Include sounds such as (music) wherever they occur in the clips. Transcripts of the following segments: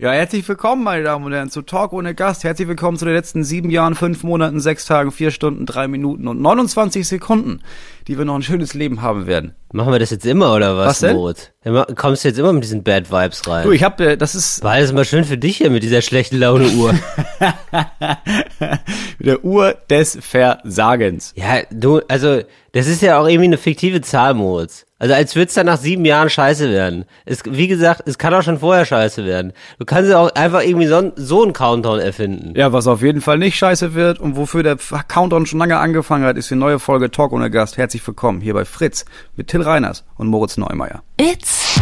Ja, herzlich willkommen, meine Damen und Herren, zu Talk ohne Gast. Herzlich willkommen zu den letzten sieben Jahren, fünf Monaten, sechs Tagen, vier Stunden, drei Minuten und 29 Sekunden, die wir noch ein schönes Leben haben werden. Machen wir das jetzt immer oder was, Was denn? Moritz? Kommst du jetzt immer mit diesen Bad Vibes rein? Du, ich hab, äh, das ist War alles mal schön für dich hier mit dieser schlechten Laune-Uhr. (laughs) (laughs) der Uhr des Versagens. ja, du, also, das ist ja auch irgendwie eine fiktive Zahl, Moritz. Also, als würde es dann nach sieben Jahren scheiße werden. Es, wie gesagt, es kann auch schon vorher scheiße werden. Du kannst ja auch einfach irgendwie so, so einen Countdown erfinden. Ja, was auf jeden Fall nicht scheiße wird und wofür der Countdown schon lange angefangen hat, ist die neue Folge Talk ohne Gast. Herzlich willkommen hier bei Fritz mit Till Reiners und Moritz Neumeier. It's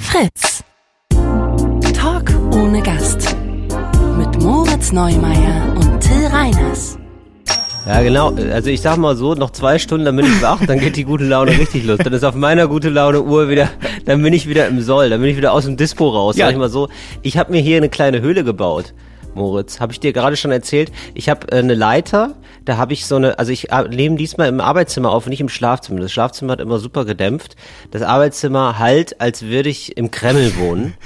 Fritz. Talk ohne Gast. Mit Moritz Neumeier und Till Reiners. Ja, genau. Also, ich sag mal so, noch zwei Stunden, dann bin ich wach, dann geht die gute Laune richtig los. Dann ist auf meiner gute Laune Uhr wieder, dann bin ich wieder im Soll, dann bin ich wieder aus dem Dispo raus. Ja. Sag ich mal so. Ich habe mir hier eine kleine Höhle gebaut. Moritz, habe ich dir gerade schon erzählt. Ich habe äh, eine Leiter, da habe ich so eine, also ich äh, nehme diesmal im Arbeitszimmer auf, nicht im Schlafzimmer. Das Schlafzimmer hat immer super gedämpft. Das Arbeitszimmer halt, als würde ich im Kreml wohnen. (laughs)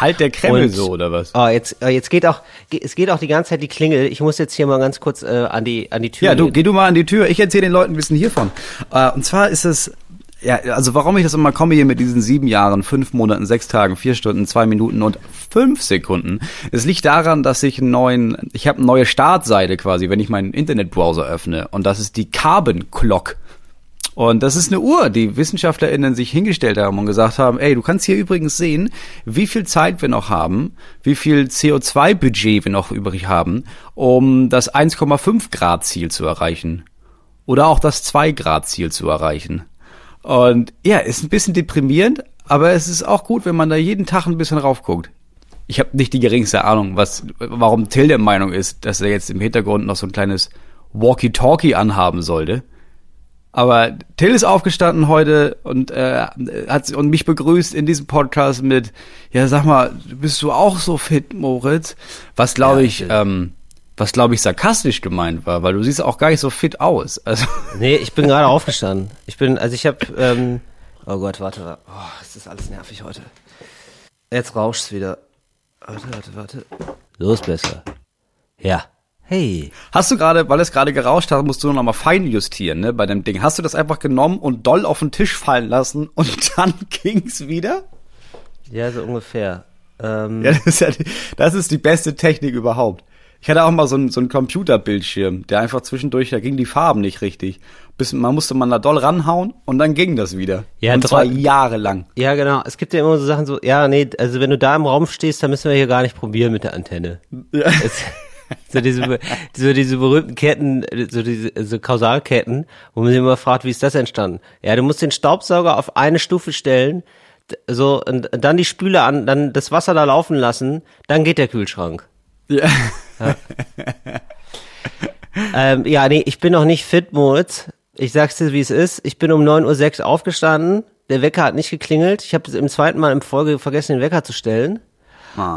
Halt der Kreml Und- so, oder was? Oh, jetzt, äh, jetzt geht auch, es geht auch die ganze Zeit die Klingel. Ich muss jetzt hier mal ganz kurz äh, an die an die Tür. Ja, du, gehen. geh du mal an die Tür. Ich erzähle den Leuten ein bisschen hiervon. Äh, und zwar ist es, ja, also warum ich das immer komme hier mit diesen sieben Jahren, fünf Monaten, sechs Tagen, vier Stunden, zwei Minuten und fünf Sekunden. Es liegt daran, dass ich einen neuen, ich habe eine neue Startseite quasi, wenn ich meinen Internetbrowser öffne. Und das ist die Carbon Clock. Und das ist eine Uhr, die WissenschaftlerInnen sich hingestellt haben und gesagt haben, ey, du kannst hier übrigens sehen, wie viel Zeit wir noch haben, wie viel CO2-Budget wir noch übrig haben, um das 1,5 Grad Ziel zu erreichen. Oder auch das 2 Grad Ziel zu erreichen. Und ja, ist ein bisschen deprimierend, aber es ist auch gut, wenn man da jeden Tag ein bisschen raufguckt. Ich habe nicht die geringste Ahnung, was, warum Till der Meinung ist, dass er jetzt im Hintergrund noch so ein kleines Walkie-Talkie anhaben sollte. Aber Till ist aufgestanden heute und äh, hat und mich begrüßt in diesem Podcast mit, ja sag mal, bist du auch so fit, Moritz? Was glaube Ja, ich, ähm, was glaube ich sarkastisch gemeint war, weil du siehst auch gar nicht so fit aus. Also (laughs) Nee, ich bin gerade aufgestanden. Ich bin, also ich habe, ähm, oh Gott, warte, warte. Oh, es ist alles nervig heute. Jetzt rauscht's wieder. Warte, warte, warte. So ist besser. Ja. Hey. hast du gerade, weil es gerade gerauscht hat, musst du noch mal fein justieren, ne, bei dem Ding. Hast du das einfach genommen und doll auf den Tisch fallen lassen und (laughs) dann ging's wieder? Ja, so ungefähr. Ähm, Ja, das ist ja die, das ist die beste Technik überhaupt. Ich hatte auch mal so einen, so einen Computerbildschirm, der einfach zwischendurch, da ging die Farben nicht richtig. Bis, man musste man da doll ranhauen und dann ging das wieder. Ja, und zwar jahrelang. ja, genau. Es gibt ja immer so Sachen so, ja, nee, also wenn du da im Raum stehst, dann müssen wir hier gar nicht probieren mit der Antenne. Es, (laughs) (laughs) so diese, so diese berühmten Ketten, so diese so Kausalketten, wo man sich immer fragt, wie ist das entstanden? Ja, du musst den Staubsauger auf eine Stufe stellen, so und dann die Spüle an, dann das Wasser da laufen lassen, dann geht der Kühlschrank. Ja. Ähm, ja, nee, ich bin noch nicht fit, Moritz. Ich sag's dir, wie es ist. Ich bin um 9.06 Uhr aufgestanden. Der Wecker hat nicht geklingelt. Ich habe im zweiten Mal im Folge vergessen, den Wecker zu stellen.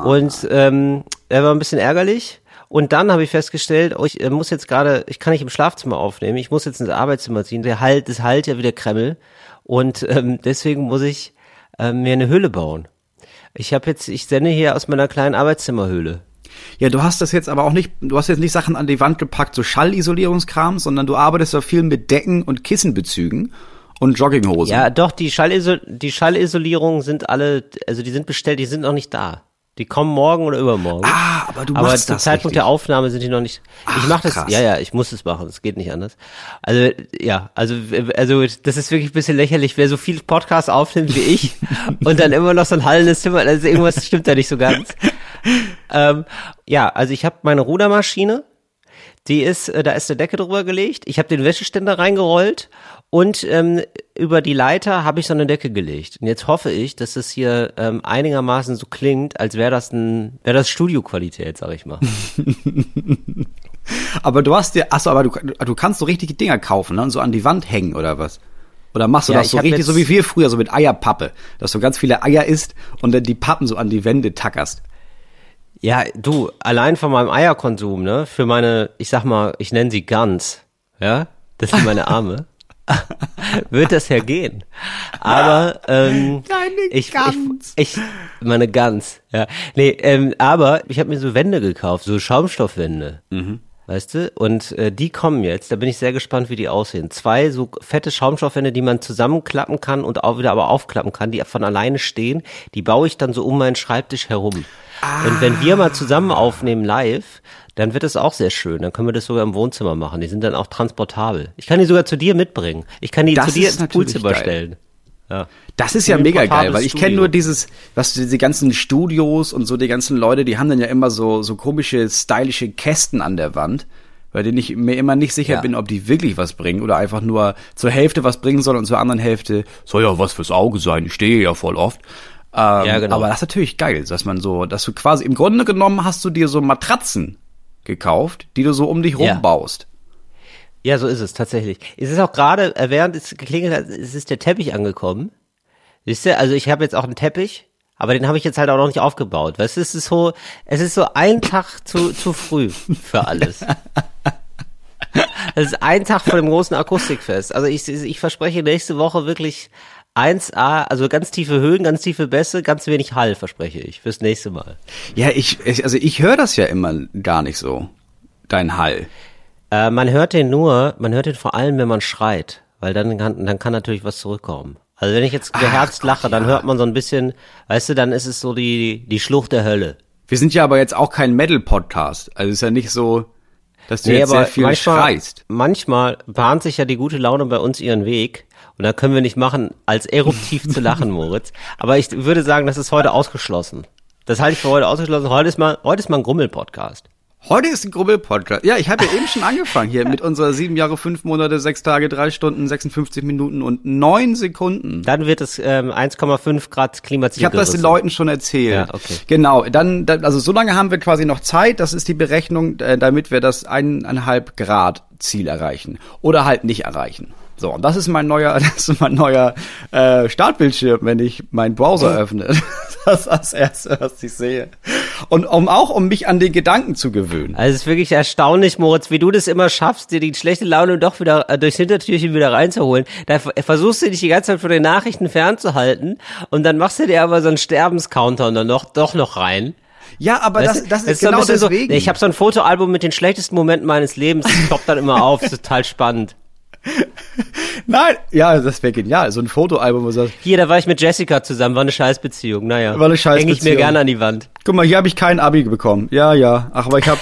Und ähm, er war ein bisschen ärgerlich. Und dann habe ich festgestellt, oh, ich äh, muss jetzt gerade, ich kann nicht im Schlafzimmer aufnehmen, ich muss jetzt ins Arbeitszimmer ziehen. Der halt, das halt ja wieder Kreml. Und (laughs) ähm, deswegen muss ich ähm, mir eine Höhle bauen. Ich habe jetzt, ich sende hier aus meiner kleinen Arbeitszimmerhöhle. Ja, du hast das jetzt aber auch nicht, du hast jetzt nicht Sachen an die Wand gepackt, so Schallisolierungskram, sondern du arbeitest ja viel mit Decken und Kissenbezügen und Jogginghosen. Ja, doch, die, Schallisol die Schallisolierungen sind alle, also die sind bestellt, die sind noch nicht da. Die kommen morgen oder übermorgen. Ah, aber du aber machst zum das Zeitpunkt richtig. der Aufnahme sind die noch nicht. Ach, ich mache das, krass. ja, ja, ich muss es machen, es geht nicht anders. Also, ja, also, also, das ist wirklich ein bisschen lächerlich, wer so viel Podcasts aufnimmt wie ich (laughs) und dann immer noch so ein hallendes Zimmer, also irgendwas stimmt da nicht so ganz. Ähm, ja, also ich habe meine Rudermaschine, die ist, äh, da ist eine Decke drüber gelegt. Ich habe den Wäscheständer reingerollt und ähm, über die Leiter habe ich so eine Decke gelegt. Und jetzt hoffe ich, dass das hier ähm, einigermaßen so klingt, als wäre das ein, wäre das Studioqualität, sag ich mal. (laughs) Aber du hast dir, achso, aber du, du kannst so richtige Dinger kaufen, ne? Und so an die Wand hängen oder was? Oder machst du Ja, das so richtig, so wie wir früher, so mit Eierpappe, dass du ganz viele Eier isst und dann die Pappen so an die Wände tackerst. Ja, du, allein von meinem Eierkonsum, ne, für meine, ich sag mal, ich nenne sie Gans, ja, das sind meine Arme. (laughs) wird das ja gehen. Aber ähm, Deine ich, Gans. ich, ich meine Gans, ja. Nee, ähm, aber ich habe mir so Wände gekauft, so Schaumstoffwände. Weißt du? Und äh, die kommen jetzt, da bin ich sehr gespannt, wie die aussehen. Zwei so fette Schaumstoffwände, die man zusammenklappen kann und auch wieder aber aufklappen kann, die von alleine stehen, die baue ich dann so um meinen Schreibtisch herum. Und wenn wir mal zusammen aufnehmen live, dann wird es auch sehr schön. Dann können wir das sogar im Wohnzimmer machen. Die sind dann auch transportabel. Ich kann die sogar zu dir mitbringen. Ich kann die Das zu dir ins Poolzimmer geil. stellen. Ja. Das ist ja mega geil, weil ich kenne nur dieses, was diese ganzen Studios und so die ganzen Leute, die haben dann ja immer so so komische stylische Kästen an der Wand, bei denen ich mir immer nicht sicher Ja. bin, ob die wirklich was bringen oder einfach nur zur Hälfte was bringen sollen und zur anderen Hälfte soll ja was fürs Auge sein. Ich stehe ja voll oft. Ähm, Ja, genau. Aber das ist natürlich geil, dass man so, dass du quasi im Grunde genommen hast du dir so Matratzen gekauft, die du so um dich Ja. rumbaust. Ja, so ist es tatsächlich. Es ist auch gerade, äh, während es geklingelt hat, es ist der Teppich angekommen. Siehst du, also ich habe jetzt auch einen Teppich, aber den habe ich jetzt halt auch noch nicht aufgebaut. Weißt du, es ist so, es ist so ein Tag zu, zu früh für alles. (laughs) Es ist ein Tag vor dem großen Akustikfest. Also ich, ich verspreche nächste Woche wirklich 1A, also ganz tiefe Höhen, ganz tiefe Bässe, ganz wenig Hall, verspreche ich, fürs nächste Mal. Ja, ich, ich also ich höre das ja immer gar nicht so, dein Hall. Äh, man hört den nur, man hört den vor allem, wenn man schreit, weil dann kann, dann kann natürlich was zurückkommen. Also wenn ich jetzt beherzt lache, dann hört man so ein bisschen, weißt du, dann ist es so die, die Schlucht der Hölle. Wir sind ja aber jetzt auch kein Metal-Podcast. Also ist ja nicht so, dass du jetzt sehr viel manchmal, schreist. manchmal bahnt sich ja die gute Laune bei uns ihren Weg und da können wir nicht machen, als eruptiv zu lachen, (laughs) Moritz. Aber ich würde sagen, das ist heute ausgeschlossen. Das halte ich für heute ausgeschlossen. Heute ist mal, heute ist mal ein Grummel-Podcast. Heute ist ein Grubbel-Podcast. Ja, ich habe ja eben schon angefangen hier mit unserer sieben Jahre, fünf Monate, sechs Tage, drei Stunden, 56 Minuten und neun Sekunden. Dann wird es ähm, 1,5 Grad Klimaziel Ich habe das den. Leuten schon erzählt. Ja, okay. Genau, dann, dann, also so lange haben wir quasi noch Zeit, das ist die Berechnung, äh, damit wir das eineinhalb Grad Ziel erreichen. Oder halt nicht erreichen. So, und das ist mein neuer, (laughs) das ist mein neuer äh, Startbildschirm, wenn ich meinen Browser öffne. (laughs) Das ist das erste, was ich sehe. Und um auch um mich an den Gedanken zu gewöhnen. Also es ist wirklich erstaunlich, Moritz, wie du das immer schaffst, dir die schlechte Laune doch wieder äh, durchs Hintertürchen wieder reinzuholen. Da ver- versuchst du dich die ganze Zeit von den Nachrichten fernzuhalten und dann machst du dir aber so einen Sterbenscounter und dann noch, doch noch rein. Ja, aber das, das du? ist ein genau deswegen. So, ich habe so ein Fotoalbum mit den schlechtesten Momenten meines Lebens, das ploppt dann immer auf, das ist total spannend. (laughs) Nein, ja, das wäre genial. So ein Fotoalbum, wo du sagst, Hier, da war ich mit Jessica zusammen, war eine Scheißbeziehung, naja. War eine Häng ich mir Scheißbeziehung. gerne an die Wand. Guck mal, hier habe ich kein Abi bekommen. Ja, ja. Ach, aber ich habe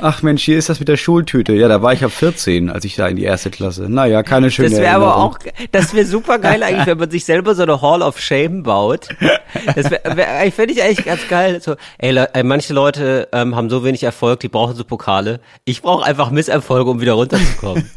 Ach Mensch, hier ist das mit der Schultüte. Ja, da war ich ab 14, als ich da in die erste Klasse. Naja, keine schöne Das wäre aber auch, das wäre super geil eigentlich, wenn man sich selber so eine Hall of Shame baut. Das wäre, wär, ich finde ich eigentlich ganz geil. So, ey, manche Leute ähm, haben so wenig Erfolg, die brauchen so Pokale. Ich brauche einfach Misserfolge, um wieder runterzukommen.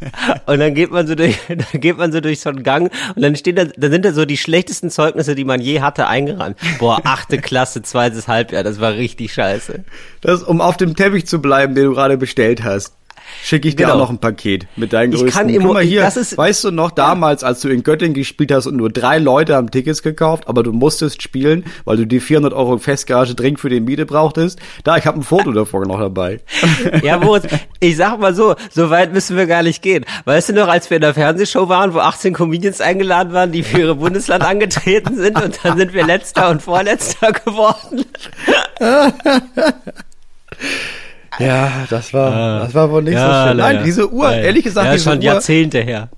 und dann geht man so durch, (laughs) dann geht man so durch so einen Gang und dann stehen da, dann sind da so die schlechtesten Zeugnisse, die man je hatte, eingerannt. Boah, achte Klasse, zweites Halbjahr, das war richtig scheiße. Das, um auf dem Teppich zu bleiben, den du gerade bestellt hast, schicke ich dir Genau. auch noch ein Paket mit deinen Ich größten. kann Guck immer- mal hier, das ist- weißt du noch damals, als du in Göttingen gespielt hast und nur drei Leute haben Tickets gekauft, aber du musstest spielen, weil du die 400 Euro Festgarage dringend für die Miete brauchtest? Da, ich habe ein Foto davor noch dabei. (laughs) Ja, Moritz, ich sag mal so, so weit müssen wir gar nicht gehen. Weißt du noch, als wir in der Fernsehshow waren, wo 18 Comedians eingeladen waren, die für ihre Bundesland angetreten sind und dann sind wir letzter und vorletzter (laughs) geworden. (laughs) Ja, das war, das war wohl nicht so Ja, schön. leider. Nein, diese Uhr, Leider. ehrlich gesagt, ja, diese schon Uhr, Jahrzehnte her.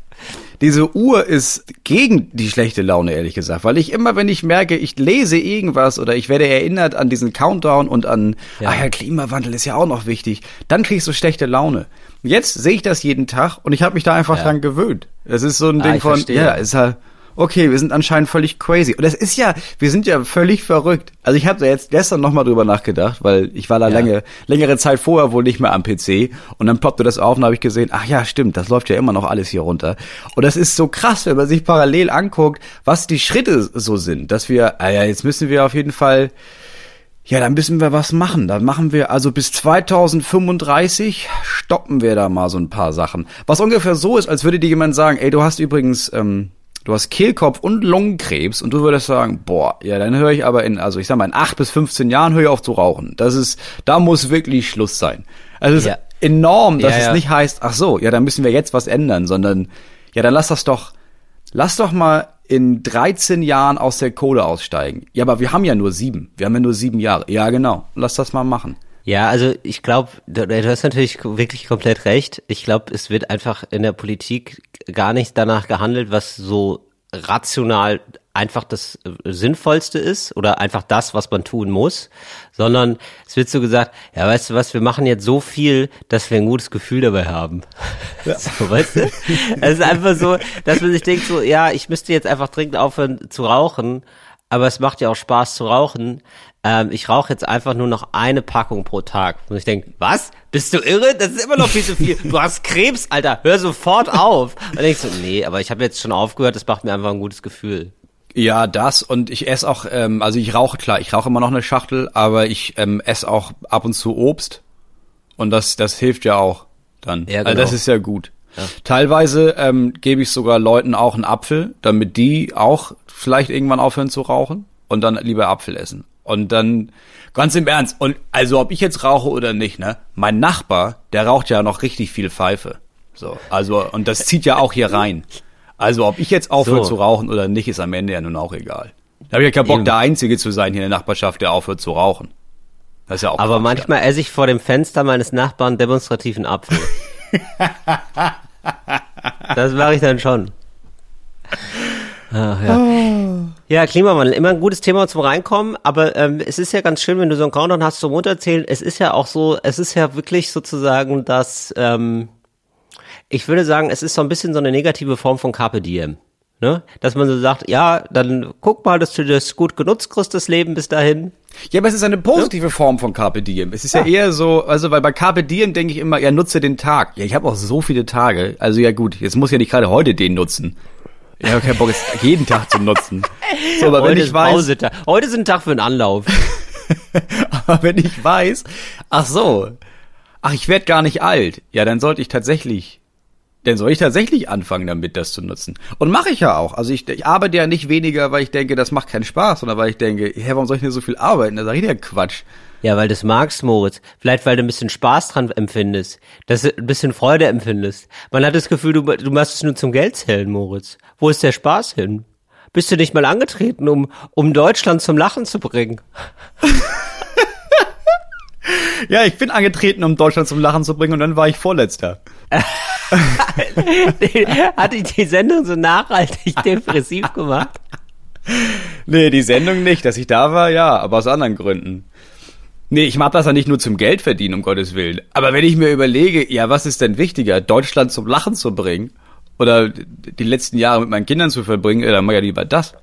Diese Uhr ist gegen die schlechte Laune, ehrlich gesagt. Weil ich immer, wenn ich merke, ich lese irgendwas oder ich werde erinnert an diesen Countdown und an, Ja. ah ja, Klimawandel ist ja auch noch wichtig, dann krieg ich so schlechte Laune. Jetzt sehe ich das jeden Tag und ich habe mich da einfach Ja. dran gewöhnt. Es ist so ein Ah, Ding von, verstehe. ja, ist halt, okay, wir sind anscheinend völlig crazy. Und das ist ja, wir sind ja völlig verrückt. Also ich habe da jetzt gestern nochmal drüber nachgedacht, weil ich war da Ja. lange, längere Zeit vorher wohl nicht mehr am PC und dann ploppte das auf und habe ich gesehen, ach ja, stimmt, das läuft ja immer noch alles hier runter. Und das ist so krass, wenn man sich parallel anguckt, was die Schritte so sind, dass wir, ah ja, jetzt müssen wir auf jeden Fall ja, dann müssen wir was machen. Dann machen wir also bis 2035 stoppen wir da mal so ein paar Sachen. Was ungefähr so ist, als würde dir jemand sagen, ey, du hast übrigens, ähm, du hast Kehlkopf und Lungenkrebs und du würdest sagen, boah, ja, dann höre ich aber in, also ich sag mal, in acht bis 15 Jahren höre ich auf zu rauchen. Das ist, da muss wirklich Schluss sein. Also es Ja. ist enorm, dass Ja, es ja. nicht heißt, ach so, ja, dann müssen wir jetzt was ändern, sondern Ja, dann lass das doch, lass doch mal in 13 Jahren aus der Kohle aussteigen. Ja, aber wir haben ja nur sieben. Wir haben ja nur sieben Jahre. Ja, genau. Lass das mal machen. Ja, also ich glaube, du, du hast natürlich wirklich komplett recht. Ich glaube, es wird einfach in der Politik gar nicht danach gehandelt, was so rational einfach das äh, Sinnvollste ist oder einfach das, was man tun muss, sondern es wird so gesagt, ja, weißt du was, wir machen jetzt so viel, dass wir ein gutes Gefühl dabei haben. (laughs) Ja. So, weißt du? Es ist einfach so, dass man sich denkt so, ja, ich müsste jetzt einfach dringend aufhören zu rauchen, aber es macht ja auch Spaß zu rauchen. Ähm, ich rauche jetzt einfach nur noch eine Packung pro Tag. Und ich denke, was? Bist du irre? Das ist immer noch viel zu viel. Du hast Krebs, Alter. Hör sofort auf. Und dann ich so, nee, aber ich habe jetzt schon aufgehört. Das macht mir einfach ein gutes Gefühl. Ja, das und ich esse auch, ähm, also ich rauche klar, ich rauche immer noch eine Schachtel, aber ich ähm, esse auch ab und zu Obst und das, das hilft ja auch dann. Ja, genau. Also das ist ja gut. Ja. Teilweise ähm, gebe ich sogar Leuten auch einen Apfel, damit die auch vielleicht irgendwann aufhören zu rauchen und dann lieber Apfel essen. Und dann, ganz im Ernst, und also ob ich jetzt rauche oder nicht, ne? Mein Nachbar, der raucht ja noch richtig viel Pfeife. So, also, und das zieht ja auch hier rein. Also ob ich jetzt aufhöre so. zu rauchen oder nicht, ist am Ende ja nun auch egal. Da habe ich ja keinen Bock, Eben. der Einzige zu sein hier in der Nachbarschaft, der aufhört zu rauchen. Das ist ja auch Aber Quatsch, manchmal ja. esse ich vor dem Fenster meines Nachbarn demonstrativen Apfel. (laughs) das mache ich dann schon. Ach, ja. Oh. ja, Klimawandel, immer ein gutes Thema zum Reinkommen, aber ähm, es ist ja ganz schön, wenn du so einen Countdown hast zum Runterzählen. Es ist ja auch so, es ist ja wirklich sozusagen das, ähm, ich würde sagen, es ist so ein bisschen so eine negative Form von Carpe Diem. Ne? Dass man so sagt, ja, dann guck mal, dass du das gut genutzt kriegst, das Leben bis dahin. Ja, aber es ist eine positive ja? Form von Carpe Diem. Es ist ja. ja, eher so, also weil bei Carpe Diem denke ich immer, ja, nutze den Tag. Ja, ich habe auch so viele Tage. Also ja gut, jetzt muss ja nicht gerade heute den nutzen. Ich habe keinen Bock, es jeden Tag zu nutzen. (laughs) So, aber heute wenn ich weiß, heute ist ein Tag für einen Anlauf. (laughs) aber wenn ich weiß, ach so, ach ich werde gar nicht alt, ja, dann sollte ich tatsächlich dann soll ich tatsächlich anfangen damit, das zu nutzen. Und mache ich ja auch. Also ich, ich arbeite ja nicht weniger, weil ich denke, das macht keinen Spaß, sondern weil ich denke, hä, warum soll ich denn so viel arbeiten? Da sag ich ja Quatsch. Ja, weil du es magst, Moritz. Vielleicht, weil du ein bisschen Spaß dran empfindest. Dass du ein bisschen Freude empfindest. Man hat das Gefühl, du, du machst es nur zum Geld zählen, Moritz. Wo ist der Spaß hin? Bist du nicht mal angetreten, um, um Deutschland zum Lachen zu bringen? (laughs) ja, ich bin angetreten, um Deutschland zum Lachen zu bringen und dann war ich Vorletzter. (laughs) Hatte ich die Sendung so nachhaltig (laughs) depressiv gemacht? Nee, die Sendung nicht. Dass ich da war, ja, aber aus anderen Gründen. Nee, ich mach das ja nicht nur zum Geld verdienen, um Gottes Willen. Aber wenn ich mir überlege, ja, was ist denn wichtiger, Deutschland zum Lachen zu bringen oder die letzten Jahre mit meinen Kindern zu verbringen, dann mach ja lieber das.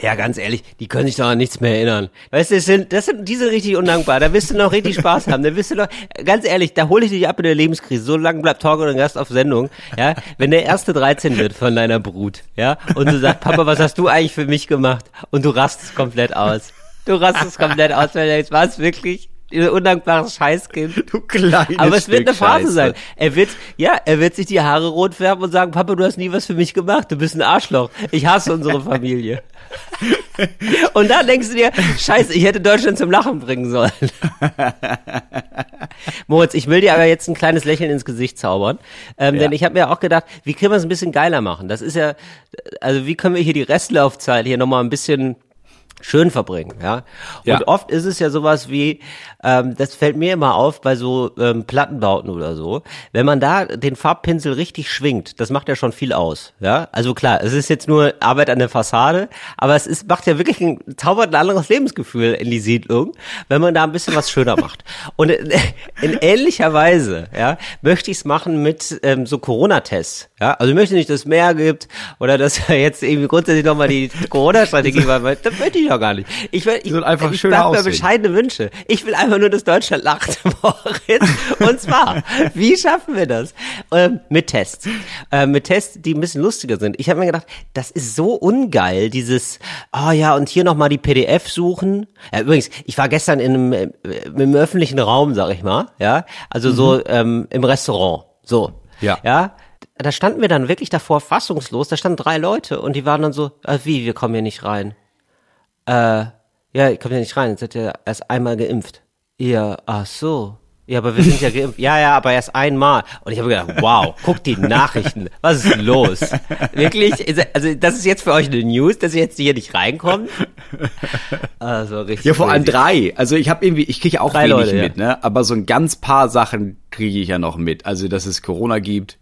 Ja, ganz ehrlich, die können sich doch an nichts mehr erinnern. Weißt du, das sind, das sind, die sind richtig undankbar. Da wirst du noch richtig Spaß haben. Da wirst du noch, ganz ehrlich, da hole ich dich ab in der Lebenskrise. So lange bleibt Talk und Gast auf Sendung. Ja, wenn der erste 13 wird von deiner Brut, ja, und du sagst, Papa, was hast du eigentlich für mich gemacht? Und du rastest komplett aus. Du rastest komplett aus, weil du denkst, was wirklich? Dieses undankbare Scheißkind. (laughs) Du kleines Aber es wird eine Phase Scheiße. sein. Er wird, ja, er wird sich die Haare rot färben und sagen, Papa, du hast nie was für mich gemacht. Du bist ein Arschloch. Ich hasse unsere Familie. (laughs) und dann denkst du dir, Scheiße, ich hätte Deutschland zum Lachen bringen sollen. (laughs) Moritz, ich will dir aber jetzt ein kleines Lächeln ins Gesicht zaubern. Ähm, ja. Denn ich habe mir auch gedacht, wie können wir es ein bisschen geiler machen? Das ist ja, also wie können wir hier die Restlaufzeit hier nochmal ein bisschen schön verbringen, ja. Und ja. oft ist es ja sowas wie, ähm, das fällt mir immer auf bei so ähm, Plattenbauten oder so, wenn man da den Farbpinsel richtig schwingt, das macht ja schon viel aus, ja. Also klar, es ist jetzt nur Arbeit an der Fassade, aber es ist, macht ja wirklich ein, zaubert ein anderes Lebensgefühl in die Siedlung, wenn man da ein bisschen was schöner macht. (laughs) Und in, in ähnlicher Weise, ja, möchte ich es machen mit ähm, so Corona-Tests, ja. Also ich möchte nicht, dass es mehr gibt oder dass (laughs) jetzt irgendwie grundsätzlich nochmal die Corona-Strategie (laughs) war, das möchte ich ja gar nicht. Ich will, ich, will einfach ich schön mir bescheidene Wünsche. Ich will einfach nur, dass Deutschland lacht, (laughs) Moritz. Und zwar, wie schaffen wir das? Ähm, mit Tests. Ähm, mit Tests, die ein bisschen lustiger sind. Ich habe mir gedacht, das ist so ungeil, dieses, oh ja, und hier nochmal die PDF suchen. Ja, übrigens, ich war gestern in einem, äh, im öffentlichen Raum, sag ich mal, ja, also mhm. so ähm, im Restaurant, so, ja, ja, da standen wir dann wirklich davor fassungslos. Da standen drei Leute und die waren dann so, ah, wie, wir kommen hier nicht rein äh, ja, ich komme ja nicht rein, jetzt seid ihr erst einmal geimpft. Ja, ach so. Ja, aber wir sind ja geimpft. Ja, ja, aber erst einmal. Und ich habe gedacht, wow, guck die Nachrichten. Was ist los? Wirklich? Also, das ist jetzt für euch eine News, dass ihr jetzt hier nicht reinkommt? Also, richtig. Ja, vor allem drei. Also, ich habe irgendwie, ich kriege auch drei wenig Leute, mit, ja. ne? Aber so ein ganz paar Sachen kriege ich ja noch mit. Also, dass es Corona gibt.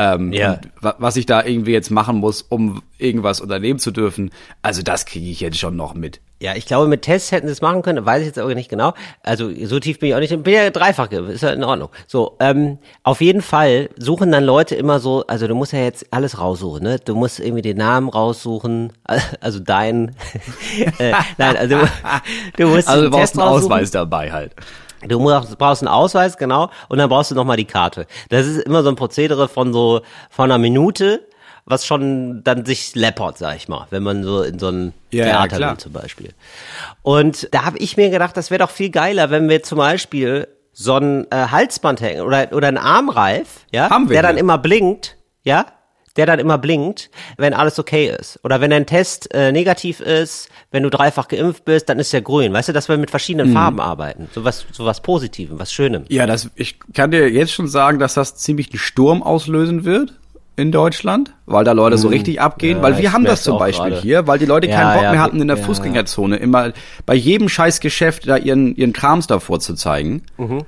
Ähm, ja. was ich da irgendwie jetzt machen muss, um irgendwas unternehmen zu dürfen, also das kriege ich jetzt schon noch mit. Ja, ich glaube, mit Tests hätten sie es machen können, weiß ich jetzt aber nicht genau. Also so tief bin ich auch nicht. Bin ja dreifach, ist ja in Ordnung. So, ähm, auf jeden Fall suchen dann Leute immer so, also du musst ja jetzt alles raussuchen, ne? Du musst irgendwie den Namen raussuchen, (laughs) also dein. (laughs) äh, nein, also du musst Also du brauchst einen Ausweis dabei halt. Du brauchst, einen Ausweis, genau, und dann brauchst du nochmal die Karte. Das ist immer so ein Prozedere von so, von einer Minute, was schon dann sich läppert, sag ich mal, wenn man so in so ein ja, Theater ja, will zum Beispiel. Und da habe ich mir gedacht, das wäre doch viel geiler, wenn wir zum Beispiel so ein äh, Halsband hängen oder, oder ein Armreif, ja, Haben wir der hier. dann immer blinkt, ja, der dann immer blinkt, wenn alles okay ist. Oder wenn dein Test äh, negativ ist, wenn du dreifach geimpft bist, dann ist der grün. Weißt du, dass wir mit verschiedenen mhm. Farben arbeiten. So was, so was Positivem, was Schönem. Ja, das, ich kann dir jetzt schon sagen, dass das ziemlich einen Sturm auslösen wird in Deutschland, weil da Leute so mhm. richtig abgehen, ja, weil wir haben das zum Beispiel grade. hier, weil die Leute keinen ja, Bock ja, mehr hatten in der Fußgängerzone immer bei jedem Scheißgeschäft da ihren ihren Krams davor zu zeigen. Mhm.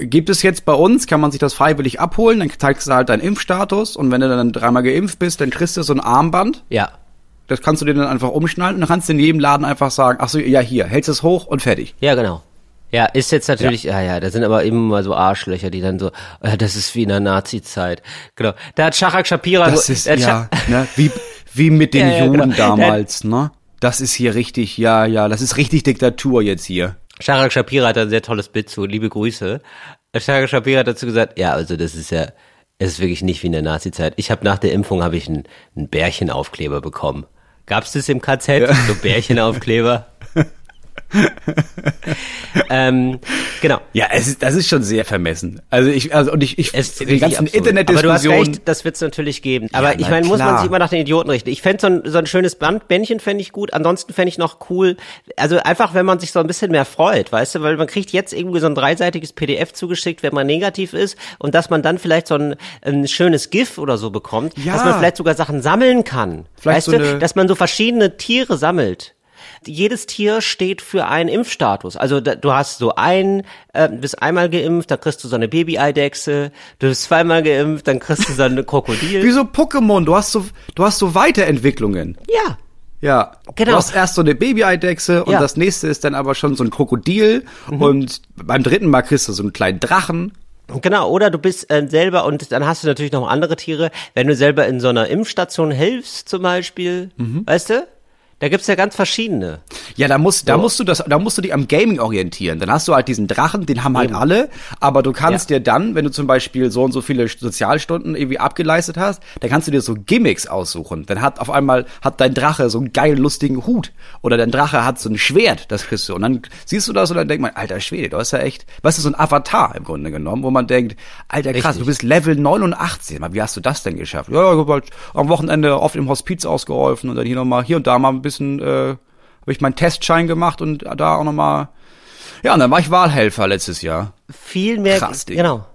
Gibt es jetzt bei uns, kann man sich das freiwillig abholen, dann zeigst du halt deinen Impfstatus und wenn du dann dreimal geimpft bist, dann kriegst du so ein Armband. Ja. Das kannst du dir dann einfach umschnallen und dann kannst du in jedem Laden einfach sagen, ach so, ja hier, hältst es hoch und fertig. Ja, genau. Ja, ist jetzt natürlich, ja. ja, ja, da sind aber immer mal so Arschlöcher, die dann so, äh, das ist wie in der Nazi-Zeit. Genau. Da hat Shachak Shapira. Das ist, ja, ne, wie, wie mit den (laughs) ja, ja, Juden genau. damals, ne? Das ist hier richtig, ja, ja, das ist richtig Diktatur jetzt hier. Sharak Shapira hat ein sehr tolles Bild zu, liebe Grüße. Sharak Shapira hat dazu gesagt, ja, also das ist ja, es ist wirklich nicht wie in der Nazi-Zeit. Ich habe nach der Impfung habe ich einen, einen Bärchenaufkleber bekommen. Gab's das im KZ? Ja. So Bärchenaufkleber? (laughs) (laughs) ähm, genau. Ja, es ist, das ist schon sehr vermessen. Also ich, also und ich, ich es die ganzen Internetdiskussionen. Aber du hast recht, das wird es natürlich geben. Aber ja, ich meine, muss man sich immer nach den Idioten richten. Ich fände so ein, so ein schönes Band, Bändchen fände ich gut. Ansonsten fände ich noch cool. Also einfach, wenn man sich so ein bisschen mehr freut, weißt du, weil man kriegt jetzt irgendwie so ein dreiseitiges PDF zugeschickt, wenn man negativ ist und dass man dann vielleicht so ein, ein schönes GIF oder so bekommt, ja. dass man vielleicht sogar Sachen sammeln kann. Vielleicht weißt so du, dass man so verschiedene Tiere sammelt jedes Tier steht für einen Impfstatus. Also da, du hast so ein, äh, bist einmal geimpft, da kriegst du so eine Baby-Eidechse, du bist zweimal geimpft, dann kriegst du so eine (laughs) Krokodil. Wie so Pokémon, du hast so, du hast so Weiterentwicklungen. Ja. Ja, genau. Du hast erst so eine Baby-Eidechse und ja. das nächste ist dann aber schon so ein Krokodil mhm. und beim dritten Mal kriegst du so einen kleinen Drachen. Genau, oder du bist äh, selber und dann hast du natürlich noch andere Tiere. Wenn du selber in so einer Impfstation hilfst zum Beispiel, mhm. weißt du, da gibt's ja ganz verschiedene. Ja, da musst, da musst du das, da musst du dich am Gaming orientieren. Dann hast du halt diesen Drachen, den haben halt Eben. alle, aber du kannst ja. dir dann, wenn du zum Beispiel so und so viele Sozialstunden irgendwie abgeleistet hast, dann kannst du dir so Gimmicks aussuchen. Dann hat auf einmal, hat dein Drache so einen geilen, lustigen Hut. Oder dein Drache hat so ein Schwert, das kriegst du. Und dann siehst du das und dann denkt man, alter Schwede, du hast ja echt, weißt du, so ein Avatar im Grunde genommen, wo man denkt, alter krass, Richtig. du bist Level 89. Wie hast du das denn geschafft? Ja, ich hab halt am Wochenende oft im Hospiz ausgeholfen und dann hier nochmal, hier und da mal ein bisschen bisschen, äh, habe ich meinen Testschein gemacht und da auch nochmal, ja, und dann war ich Wahlhelfer letztes Jahr. Viel mehr, Krass, Ding. genau.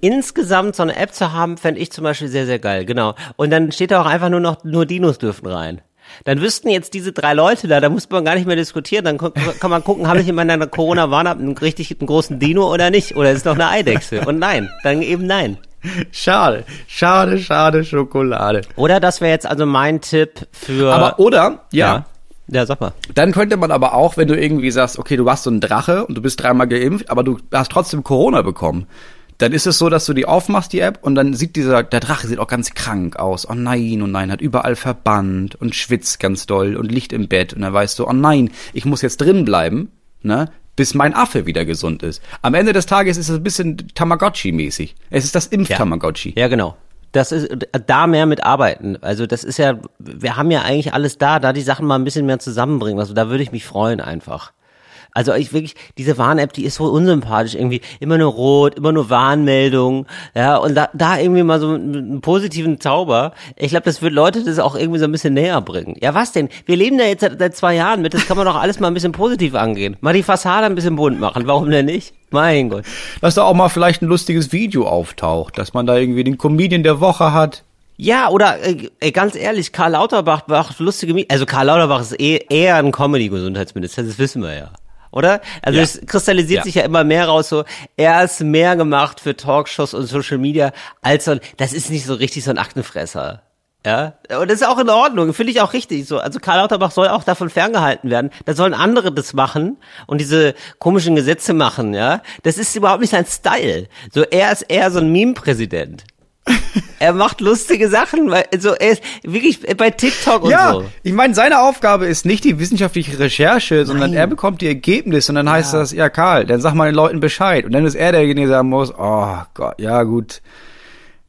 Insgesamt so eine App zu haben, fände ich zum Beispiel sehr, sehr geil, genau. Und dann steht da auch einfach nur noch, nur Dinos dürfen rein. Dann wüssten jetzt diese drei Leute da, da muss man gar nicht mehr diskutieren, dann kann man gucken, habe ich in meiner Corona-Warn-App einen richtig einen großen Dino oder nicht? Oder ist noch eine Eidechse? Und nein, dann eben nein. (laughs) Schade, schade, schade Schokolade. Oder das wäre jetzt also mein Tipp für. Aber oder, ja. ja. Ja, sag mal. Dann könnte man aber auch, wenn du irgendwie sagst, okay, du warst so ein Drache und du bist dreimal geimpft, aber du hast trotzdem Corona bekommen. Dann ist es so, dass du die aufmachst, die App, und dann sieht dieser, der Drache sieht auch ganz krank aus. Oh nein, oh nein, hat überall Verband und schwitzt ganz doll und liegt im Bett. Und dann weißt du, oh nein, ich muss jetzt drin bleiben, ne? Bis mein Affe wieder gesund ist. Am Ende des Tages ist es ein bisschen Tamagotchi-mäßig. Es ist das Impf-Tamagotchi. Ja. ja, genau. Das ist da mehr mit arbeiten. Also das ist ja, wir haben ja eigentlich alles da, da die Sachen mal ein bisschen mehr zusammenbringen. Also da würde ich mich freuen einfach. Also ich wirklich, diese Warn-App, die ist so unsympathisch irgendwie. Immer nur rot, immer nur Warnmeldungen. Ja, und da, da irgendwie mal so einen positiven Zauber. Ich glaube, das wird Leute das auch irgendwie so ein bisschen näher bringen. Ja, was denn? Wir leben da jetzt seit, seit zwei Jahren mit. Das kann man doch alles mal ein bisschen positiv angehen. Mal die Fassade ein bisschen bunt machen. Warum denn nicht? Mein Gott. Dass da auch mal vielleicht ein lustiges Video auftaucht, dass man da irgendwie den Comedian der Woche hat. Ja, oder äh, ganz ehrlich, Karl Lauterbach macht lustige Mi Also Karl Lauterbach ist eh, eher ein Comedy-Gesundheitsminister, das wissen wir ja. Oder? Also Ja. es kristallisiert Ja. sich ja immer mehr raus, so, er ist mehr gemacht für Talkshows und Social Media, als so, ein- das ist nicht so richtig so ein Aktenfresser. Ja, und das ist auch in Ordnung, finde ich auch richtig so. Also Karl Lauterbach soll auch davon ferngehalten werden. Da sollen andere das machen und diese komischen Gesetze machen, ja. Das ist überhaupt nicht sein Style. So, er ist eher so ein Meme-Präsident. (laughs) er macht lustige Sachen, weil, so, er ist wirklich bei TikTok und Ja, so. ich meine, seine Aufgabe ist nicht die wissenschaftliche Recherche, sondern er bekommt die Ergebnisse und dann heißt das, ja Karl, dann sag mal den Leuten Bescheid. Und dann ist er derjenige, der sagen muss, oh Gott, ja gut.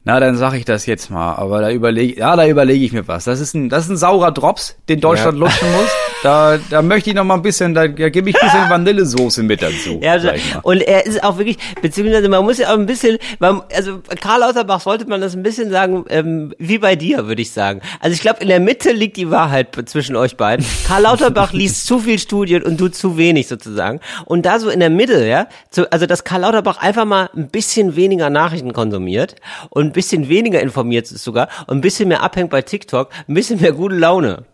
Na, dann sag ich das jetzt mal, aber da überlege, ja, da überlege ich mir was. Das ist ein, das ist ein saurer Drops, den Deutschland Ja. lutschen muss. (laughs) Da, da möchte ich noch mal ein bisschen, da, da gebe ich ein bisschen (laughs) Vanillesoße mit dazu. Ja, also, und er ist auch wirklich, beziehungsweise man muss ja auch ein bisschen, man, also Karl Lauterbach sollte man das ein bisschen sagen, ähm, wie bei dir, würde ich sagen. Also ich glaube, in der Mitte liegt die Wahrheit zwischen euch beiden. Karl Lauterbach (laughs) liest zu viel Studien und du zu wenig sozusagen. Und da so in der Mitte, ja, zu, also dass Karl Lauterbach einfach mal ein bisschen weniger Nachrichten konsumiert und ein bisschen weniger informiert ist sogar und ein bisschen mehr abhängt bei TikTok, ein bisschen mehr gute Laune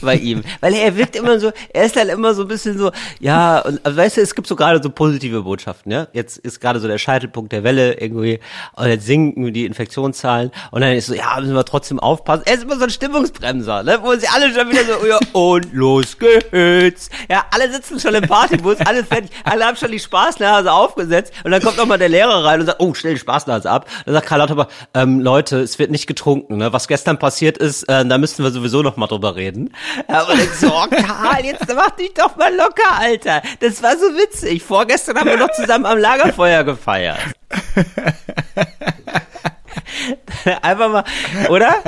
bei ihm. Weil er wirkt immer so, er ist dann immer so ein bisschen so, ja, und also weißt du, es gibt so gerade so positive Botschaften, ja. Jetzt ist gerade so der Scheitelpunkt der Welle irgendwie, und jetzt sinken die Infektionszahlen und dann ist so, ja, müssen wir trotzdem aufpassen. Er ist immer so ein Stimmungsbremser, ne, wo sie alle schon wieder so, ja, und los geht's. Ja, alle sitzen schon im Partybus, alle fertig, alle haben schon die Spaßnase aufgesetzt und dann kommt noch mal der Lehrer rein und sagt, oh, stell die Spaßnase ab. Dann sagt Karl Lauterbach, ähm, Leute, es wird nicht getrunken, ne? Was gestern passiert ist, äh, da müssten wir sowieso noch mal drüber reden. Ja, und ich so, oh, Karl, jetzt mach dich doch mal locker, Alter. Das war so witzig. Vorgestern haben wir noch zusammen am Lagerfeuer gefeiert. (laughs) Einfach mal, oder?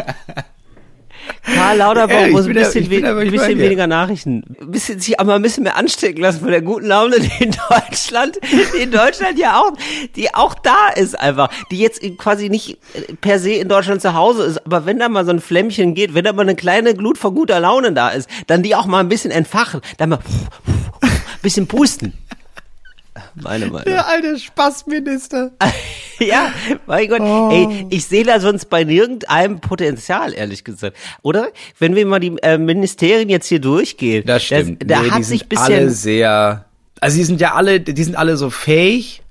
Karl Lauterbach ich muss ein da- bisschen, we da wirklich ein bisschen weniger Nachrichten. Ein bisschen, sich aber ein bisschen mehr anstecken lassen von der guten Laune, die in Deutschland, die in Deutschland ja auch, die auch da ist einfach. Die jetzt quasi nicht per se in Deutschland zu Hause ist. Aber wenn da mal so ein Flämmchen geht, wenn da mal eine kleine Glut von guter Laune da ist, dann die auch mal ein bisschen entfachen. Dann mal ein bisschen pusten. Meine Meinung. alte Spaßminister. (laughs) Ja, mein Gott. Ey, ich sehe da sonst bei nirgendeinem Potenzial, ehrlich gesagt. Oder? Wenn wir mal die äh, Ministerien jetzt hier durchgehen. Das stimmt. da Nee, hat die sich sind bisher. alle sehr, also die sind ja alle, die sind alle so fähig,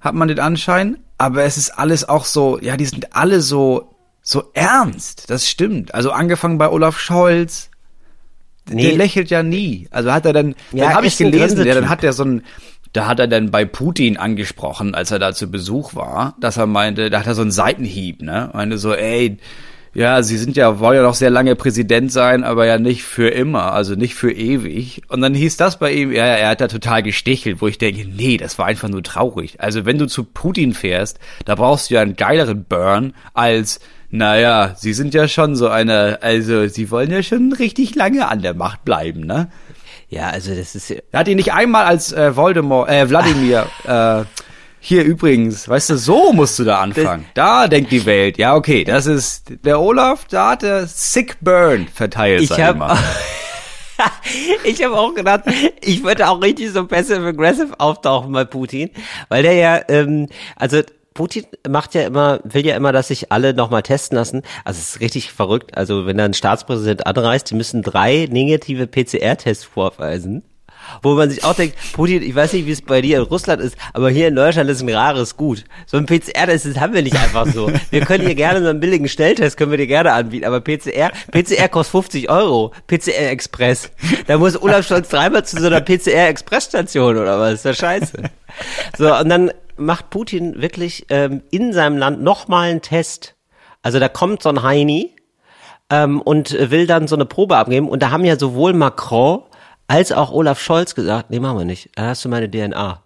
hat man den Anschein, aber es ist alles auch so, ja, die sind alle so, so ernst. Das stimmt. Also angefangen bei Olaf Scholz, Nee. der lächelt ja nie. Also hat er dann, Ja, dann habe ich gelesen, ja, dann hat er so ein, da hat er dann bei Putin angesprochen, als er da zu Besuch war, dass er meinte, da hat er so einen Seitenhieb, ne? Meinte so, ey, ja, sie sind ja, wollen ja noch sehr lange Präsident sein, aber ja nicht für immer, also nicht für ewig. Und dann hieß das bei ihm, ja, er hat da total gestichelt, wo ich denke, nee, das war einfach nur traurig. Also wenn du zu Putin fährst, da brauchst du ja einen geileren Burn als, naja, sie sind ja schon so eine, also sie wollen ja schon richtig lange an der Macht bleiben, ne? Ja, also das ist. Er hat ihn nicht einmal als äh, Voldemort, äh, Wladimir, äh, hier übrigens, weißt du, so musst du da anfangen. Da denkt die Welt, ja okay, das ist, der Olaf, da hat er Sick Burn verteilt, Ich sag (laughs) ich habe mal. ich habe auch gedacht, ich würde auch richtig so passive-aggressive auftauchen bei Putin, weil der ja, ähm, also Putin macht ja immer, will ja immer, dass sich alle nochmal testen lassen. Also es ist richtig verrückt. Also wenn da ein Staatspräsident anreist, die müssen drei negative PCR-Tests vorweisen. Wo man sich auch denkt, Putin, ich weiß nicht, wie es bei dir in Russland ist, aber hier in Deutschland ist ein rares Gut. So ein PCR-Test, das haben wir nicht einfach so. Wir können hier gerne so einen billigen Schnelltest, können wir dir gerne anbieten, aber PCR, PCR kostet 50 Euro. PCR Express. Da muss Olaf Scholz dreimal zu so einer PCR Express-Station oder was? Ist das scheiße. So, und dann macht Putin wirklich ähm, in seinem Land nochmal einen Test. Also da kommt so ein Heini ähm, und will dann so eine Probe abgeben. Und da haben ja sowohl Macron als auch Olaf Scholz gesagt, nee, machen wir nicht. Da hast du meine DNA.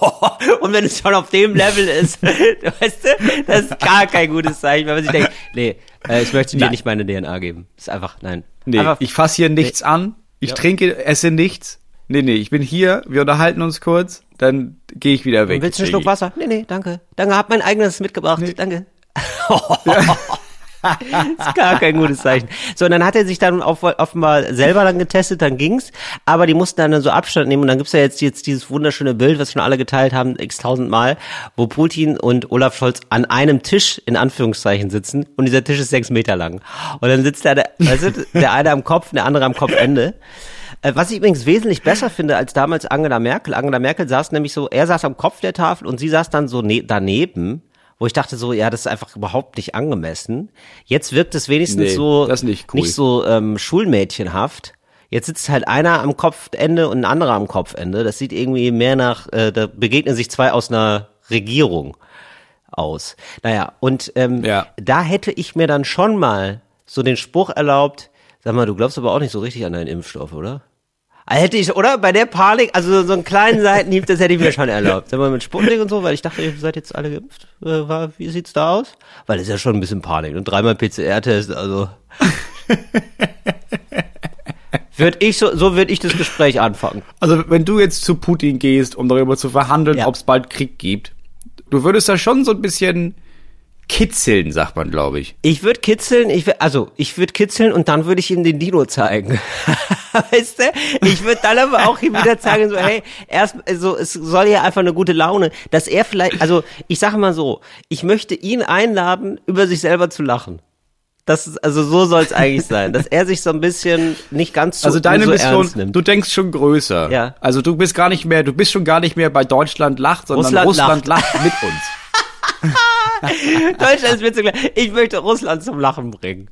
(laughs) und wenn es schon auf dem Level ist, (laughs) weißt du, das ist gar kein gutes Zeichen, wenn man sich denkt, nee, äh, ich möchte dir Nein. nicht meine DNA geben. Ist einfach, nein. Nee, einfach, ich fasse hier nichts an, ich Ja. trinke, esse nichts. Nee, nee, ich bin hier, wir unterhalten uns kurz, dann gehe ich wieder weg. Willst du einen. Schluck Wasser? Nee, nee, danke. Danke, hab mein eigenes mitgebracht. Danke. (laughs) (laughs) ist gar kein gutes Zeichen. So, und dann hat er sich dann offenbar selber dann getestet, dann ging's, aber die mussten dann so Abstand nehmen und dann gibt's ja jetzt, jetzt dieses wunderschöne Bild, was schon alle geteilt haben, x tausend Mal, wo Putin und Olaf Scholz an einem Tisch in Anführungszeichen sitzen und dieser Tisch ist sechs Meter lang. Und dann sitzt da der, also der eine am Kopf, der andere am Kopfende. Äh, Was ich übrigens wesentlich besser finde als damals Angela Merkel. Angela Merkel saß nämlich so, er saß am Kopf der Tafel und sie saß dann so ne daneben, wo ich dachte so, ja, das ist einfach überhaupt nicht angemessen. Jetzt wirkt es wenigstens Nee, so nicht cool. so ähm, schulmädchenhaft. Jetzt sitzt halt einer am Kopfende und ein anderer am Kopfende. Das sieht irgendwie mehr nach, äh, da begegnen sich zwei aus einer Regierung aus. Naja, und ähm, Ja. da hätte ich mir dann schon mal so den Spruch erlaubt, sag mal, du glaubst aber auch nicht so richtig an deinen Impfstoff, oder? Also Hätte ich, oder? Bei der Panik, also so einen kleinen Seitenhieb, das hätte ich mir schon erlaubt. Sag mal, mit Sputnik und so, weil ich dachte, ihr seid jetzt alle geimpft. Äh, war, wie sieht's da aus? Weil das ist ja schon ein bisschen Panik. Und dreimal PCR-Test, also. (laughs) Würde ich so, so würde ich das Gespräch anfangen. Also wenn du jetzt zu Putin gehst, um darüber zu verhandeln, Ja. ob es bald Krieg gibt, du würdest da schon so ein bisschen kitzeln, sagt man, glaube ich. Ich würde kitzeln, ich würd, also ich würde kitzeln und dann würde ich ihm den Dino zeigen. (laughs) weißt du? Ich würde dann aber auch ihm wieder zeigen, so, hey, erst, also es soll ja einfach eine gute Laune, dass er vielleicht, also ich sage mal so, ich möchte ihn einladen, über sich selber zu lachen. Das ist, also so soll es eigentlich sein, dass er sich so ein bisschen nicht ganz so, Also deine so Mission, ernst nimmt. du denkst schon größer. Ja. Also du bist gar nicht mehr, du bist schon gar nicht mehr bei Deutschland lacht, sondern Russland Russland, lacht. mit uns. (laughs) (laughs) Deutschland ist mir zu klein. Ich möchte Russland zum Lachen bringen.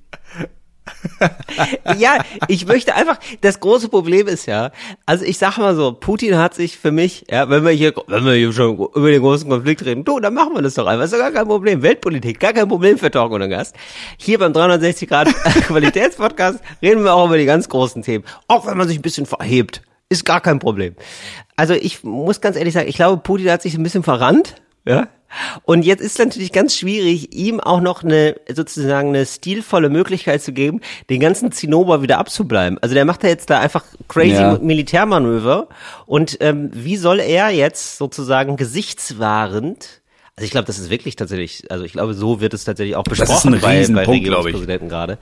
ja, ich möchte einfach, das große Problem ist ja, also ich sag mal so, Putin hat sich für mich, ja, wenn wir hier, wenn wir hier schon über den großen Konflikt reden, du, dann machen wir das doch einfach, ist doch gar kein Problem, Weltpolitik, gar kein Problem für Talk ohne Gast. Hier beim 360 Grad (laughs) Qualitätspodcast reden wir auch über die ganz großen Themen, auch wenn man sich ein bisschen verhebt, ist gar kein Problem. Also ich muss ganz ehrlich sagen, ich glaube, Putin hat sich ein bisschen verrannt, ja, und jetzt ist natürlich ganz schwierig, ihm auch noch eine sozusagen eine stilvolle Möglichkeit zu geben, den ganzen Zinnober wieder abzubleiben. Also der macht ja jetzt da einfach crazy Ja. Militärmanöver. Und ähm, wie soll er jetzt sozusagen gesichtswahrend also ich glaube, das ist wirklich tatsächlich, also ich glaube, so wird es tatsächlich auch ist besprochen ein bei, bei ich. Regierungspräsidenten gerade.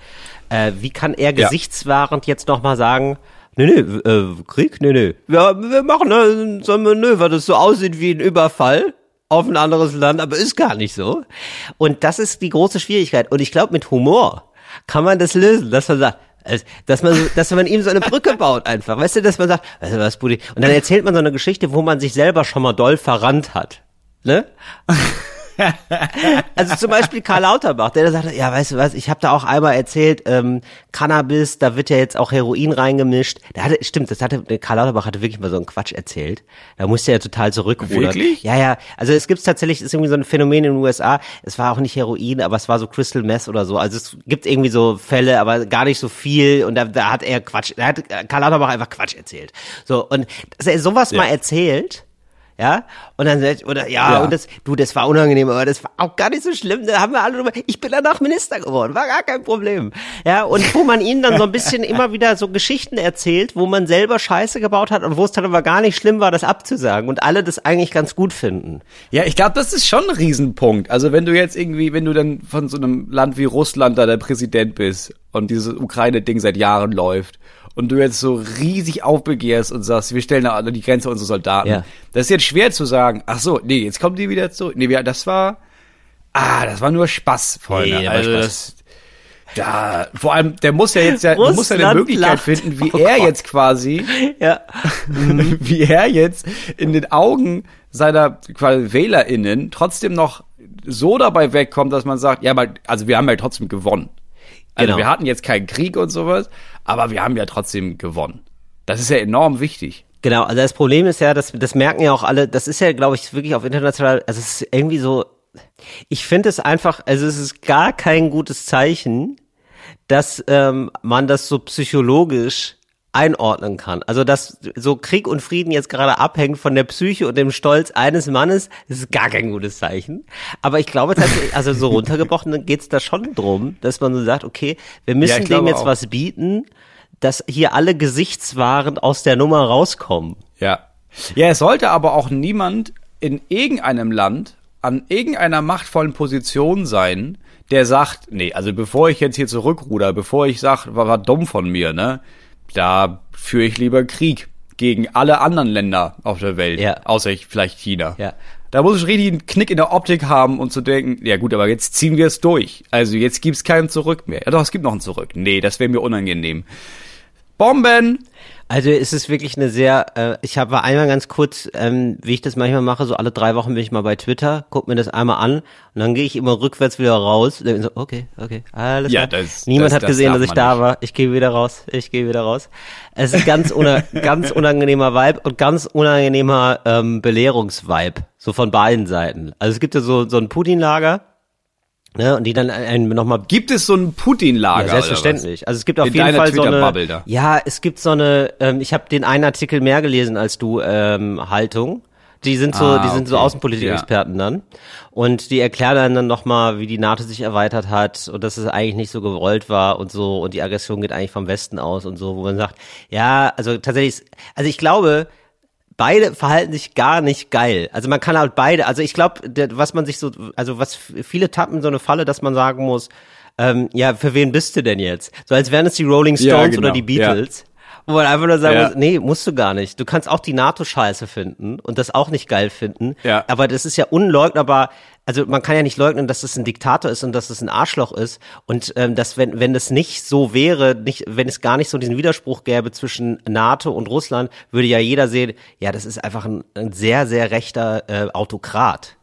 Äh, wie kann er Ja. gesichtswahrend jetzt nochmal sagen, nee, nee, äh, Krieg? Nee, nee. Ja, wir machen ne, so ein Manöver, das so aussieht wie ein Überfall auf ein anderes Land, aber ist gar nicht so. Und das ist die große Schwierigkeit. Und ich glaube, mit Humor kann man das lösen, dass man sagt, dass man, dass man ihm so eine Brücke baut einfach, weißt du, dass man sagt, weißt du was, Buddy, und dann erzählt man so eine Geschichte, wo man sich selber schon mal doll verrannt hat, ne? Also zum Beispiel Karl Lauterbach, der da sagte, ja, weißt du was, ich habe da auch einmal erzählt, ähm, Cannabis, da wird ja jetzt auch Heroin reingemischt. Der hatte, stimmt, das hatte, Karl Lauterbach hatte wirklich mal so einen Quatsch erzählt. Da musste er total zurückrudern. Wirklich? Ja, ja. Also es gibt tatsächlich, es ist irgendwie so ein Phänomen in den USA. Es war auch nicht Heroin, aber es war so Crystal Meth oder so. Also es gibt irgendwie so Fälle, aber gar nicht so viel. Und da, da hat er Quatsch, da hat Karl Lauterbach einfach Quatsch erzählt. So und dass er sowas mal erzählt. Ja, und dann oder ja, Ja. und das, du, das war unangenehm, aber das war auch gar nicht so schlimm. Da haben wir alle drüber. Ich bin danach Minister geworden, war gar kein Problem. Ja, und wo man ihnen dann so ein bisschen immer wieder so Geschichten erzählt, wo man selber Scheiße gebaut hat und wo es dann aber gar nicht schlimm war, das abzusagen und alle das eigentlich ganz gut finden. Ja, ich glaube, das ist schon ein Riesenpunkt. Also wenn du jetzt irgendwie, wenn du dann von so einem Land wie Russland da der Präsident bist und dieses Ukraine-Ding seit Jahren läuft und du jetzt so riesig aufbegehrst und sagst, wir stellen da an die Grenze unsere Soldaten. Ja. Das ist jetzt schwer zu sagen, ach so, nee, jetzt kommen die wieder zu. Nee, das war, ah, das war nur Spaß, Freunde. Nee, also Spaß. das, da, vor allem, der muss ja jetzt ja, der muss ja eine Russland Möglichkeit lacht. finden, wie Oh er Gott. jetzt quasi (laughs) Ja. (laughs) wie er jetzt in den Augen seiner quasi WählerInnen trotzdem noch so dabei wegkommt, dass man sagt, ja, aber, also wir haben ja trotzdem gewonnen. Also Genau. wir hatten jetzt keinen Krieg und sowas, aber wir haben ja trotzdem gewonnen. Das ist ja enorm wichtig. Genau, also das Problem ist ja, das, das merken ja auch alle, das ist ja, glaube ich, wirklich auf international, also es ist irgendwie so, ich finde es einfach, also es ist gar kein gutes Zeichen, dass ähm, man das so psychologisch einordnen kann. Also dass so Krieg und Frieden jetzt gerade abhängt von der Psyche und dem Stolz eines Mannes, ist gar kein gutes Zeichen. Aber ich glaube tatsächlich, also so runtergebrochen geht es da schon drum, dass man so sagt, okay, wir müssen ich dem jetzt auch. was bieten, dass hier alle gesichtswahrend aus der Nummer rauskommen. Ja. Ja, es sollte aber auch niemand in irgendeinem Land an irgendeiner machtvollen Position sein, der sagt, nee, also bevor ich jetzt hier zurückruder, bevor ich sag, war, war dumm von mir, ne, da führe ich lieber Krieg gegen alle anderen Länder auf der Welt, Ja. außer ich, vielleicht China. Ja. Da muss ich richtig einen Knick in der Optik haben und zu denken, ja gut, aber jetzt ziehen wir es durch. Also jetzt gibt's keinen Zurück mehr. Ja doch, es gibt noch ein Zurück. Nee, das wäre mir unangenehm. Bomben! Also es ist wirklich eine sehr, äh, ich habe einmal ganz kurz, ähm, wie ich das manchmal mache, so alle drei Wochen bin ich mal bei Twitter, guck mir das einmal an und dann gehe ich immer rückwärts wieder raus. Und dann so, okay, okay, alles Ja, klar. das- Niemand das- hat das gesehen, dass ich da nicht. war. Ich gehe wieder raus, ich gehe wieder raus. Es ist ganz, una (laughs) ganz unangenehmer Vibe und ganz unangenehmer ähm, Belehrungsvibe, so von beiden Seiten. Also es gibt ja so, so ein Putin-Lager, ne, und die dann nochmal Gibt es so ein Putin-Lager? ja, selbstverständlich. Also es gibt auf In jeden Fall so eine. Ja, es gibt so eine. Ähm, ich habe den einen Artikel mehr gelesen als du. Ähm, Haltung. Die sind so, Ah, die sind so okay. Außenpolitik-Experten dann. Und die erklären dann, dann nochmal, wie die NATO sich erweitert hat und dass es eigentlich nicht so gewollt war und so und die Aggression geht eigentlich vom Westen aus und so, wo man sagt, ja, also tatsächlich, also ich glaube, beide verhalten sich gar nicht geil. Also man kann halt beide, also ich glaube, was man sich so, also was viele tappen so eine Falle, dass man sagen muss, ähm, ja, für wen bist du denn jetzt? So als wären es die Rolling Stones Ja, genau, oder die ja. Beatles. Wo man einfach nur sagen Ja. muss, nee, musst du gar nicht. Du kannst auch die NATO scheiße finden und das auch nicht geil finden. Ja. Aber das ist ja unleugnbar. Also man kann ja nicht leugnen, dass es ein Diktator ist und dass es ein Arschloch ist. Und ähm, dass wenn, wenn das nicht so wäre, nicht, wenn es gar nicht so diesen Widerspruch gäbe zwischen NATO und Russland, würde ja jeder sehen, ja, das ist einfach ein, ein sehr, sehr rechter äh, Autokrat.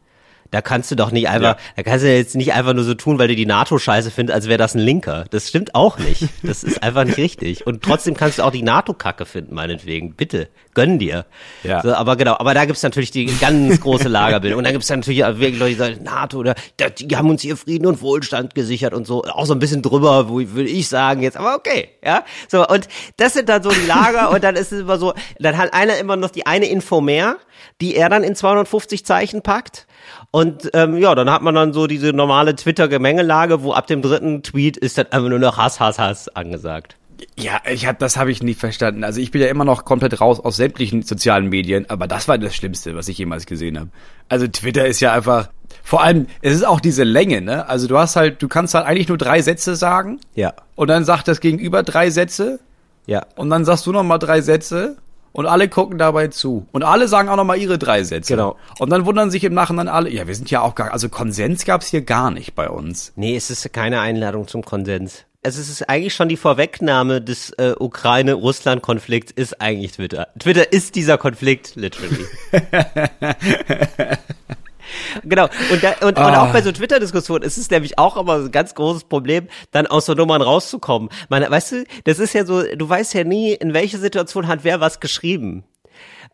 Da kannst du doch nicht einfach, Ja. da kannst du jetzt nicht einfach nur so tun, weil du die NATO scheiße findest, als wäre das ein Linker. Das stimmt auch nicht. Das ist einfach nicht richtig. Und trotzdem kannst du auch die NATO-Kacke finden, meinetwegen. Bitte, gönn dir. Ja. So, aber genau, aber da gibt's natürlich die ganz große Lagerbildung. Und dann gibt's natürlich auch wirklich Leute, die sagen, NATO, oder die haben uns hier Frieden und Wohlstand gesichert und so. Auch so ein bisschen drüber, wo würde ich sagen jetzt, aber okay, ja. So, und das sind dann so die Lager und dann ist es immer so, dann hat einer immer noch die eine Info mehr, die er dann in 250 Zeichen packt. Und ähm, ja, dann hat man dann so diese normale Twitter-Gemengelage, wo ab dem dritten Tweet ist dann einfach nur noch Hass, Hass, Hass angesagt. Ja, ich hab, das habe ich nie verstanden. Also ich bin ja immer noch komplett raus aus sämtlichen sozialen Medien, aber das war das Schlimmste, was ich jemals gesehen habe. Also Twitter ist ja einfach, vor allem, es ist auch diese Länge, ne? Also du hast halt, du kannst halt eigentlich nur drei Sätze sagen Ja, und dann sagt das Gegenüber drei Sätze ja. und dann sagst du noch mal drei Sätze und alle gucken dabei zu und alle sagen auch noch mal ihre drei Sätze. Genau. Und dann wundern sich im Nachhinein alle, ja, wir sind ja auch gar, also Konsens gab's hier gar nicht bei uns. Nee, es ist keine Einladung zum Konsens. Also es ist eigentlich schon die Vorwegnahme des äh, Ukraine-Russland-Konflikts ist eigentlich Twitter. Twitter ist dieser Konflikt, literally. (laughs) (laughs) Genau, und, da, und, und auch bei so Twitter-Diskussionen ist es nämlich auch immer ein ganz großes Problem, dann aus so Nummern rauszukommen. Man, weißt du, das ist ja so, du weißt ja nie, in welche Situation hat wer was geschrieben.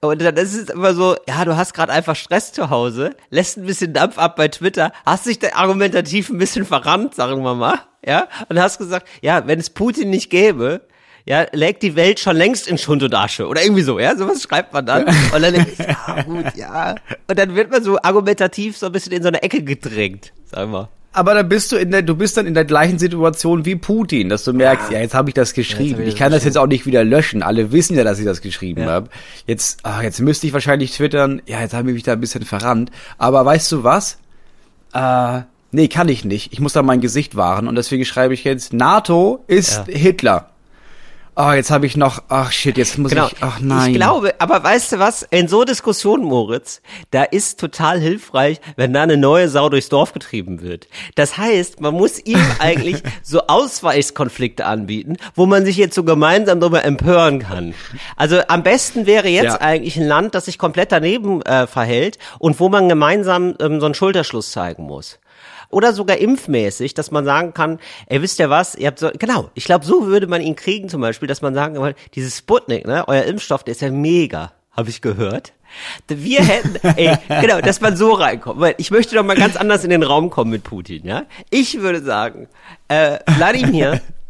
Und dann ist es immer so, ja, du hast gerade einfach Stress zu Hause, lässt ein bisschen Dampf ab bei Twitter, hast dich da argumentativ ein bisschen verrannt, sagen wir mal, ja, und hast gesagt, ja, wenn es Putin nicht gäbe, ja, lägt die Welt schon längst in Schund und Asche oder irgendwie so, ja, sowas schreibt man dann und dann denke ich, ja, gut, ja, und dann wird man so argumentativ so ein bisschen in so eine Ecke gedrängt, sagen wir. Aber da bist du in der, du bist dann in der gleichen Situation wie Putin, dass du merkst, ja, jetzt habe ich das geschrieben. hab ich ich kann das jetzt auch nicht wieder löschen. Alle wissen ja, dass ich das geschrieben Ja. habe. Jetzt, ah, jetzt müsste ich wahrscheinlich twittern, ja, jetzt habe ich mich da ein bisschen verrannt. Aber weißt du was? Äh, nee, kann ich nicht. Ich muss da mein Gesicht wahren und deswegen schreibe ich jetzt, NATO ist Ja. Hitler. Ah, jetzt habe ich noch, ach shit, jetzt muss Genau. ich, ach nein. Ich glaube, aber weißt du was? In so Diskussionen, Moritz, da ist total hilfreich, wenn da eine neue Sau durchs Dorf getrieben wird. Das heißt, man muss ihm (laughs) eigentlich so Ausweichskonflikte anbieten, wo man sich jetzt so gemeinsam darüber empören kann. Also am besten wäre jetzt Ja. eigentlich ein Land, das sich komplett daneben äh, verhält und wo man gemeinsam ähm, so einen Schulterschluss zeigen muss oder sogar impfmäßig, dass man sagen kann, ey, wisst ihr was, ihr habt so, genau, ich glaube, so würde man ihn kriegen zum Beispiel, dass man sagen kann, dieses Sputnik, ne, euer Impfstoff, der ist ja mega, habe ich gehört. Wir hätten, (laughs) ey, genau, dass man so reinkommt. Weil ich möchte doch mal ganz anders in den Raum kommen mit Putin, ja. Ich würde sagen, äh, Wladimir, (laughs)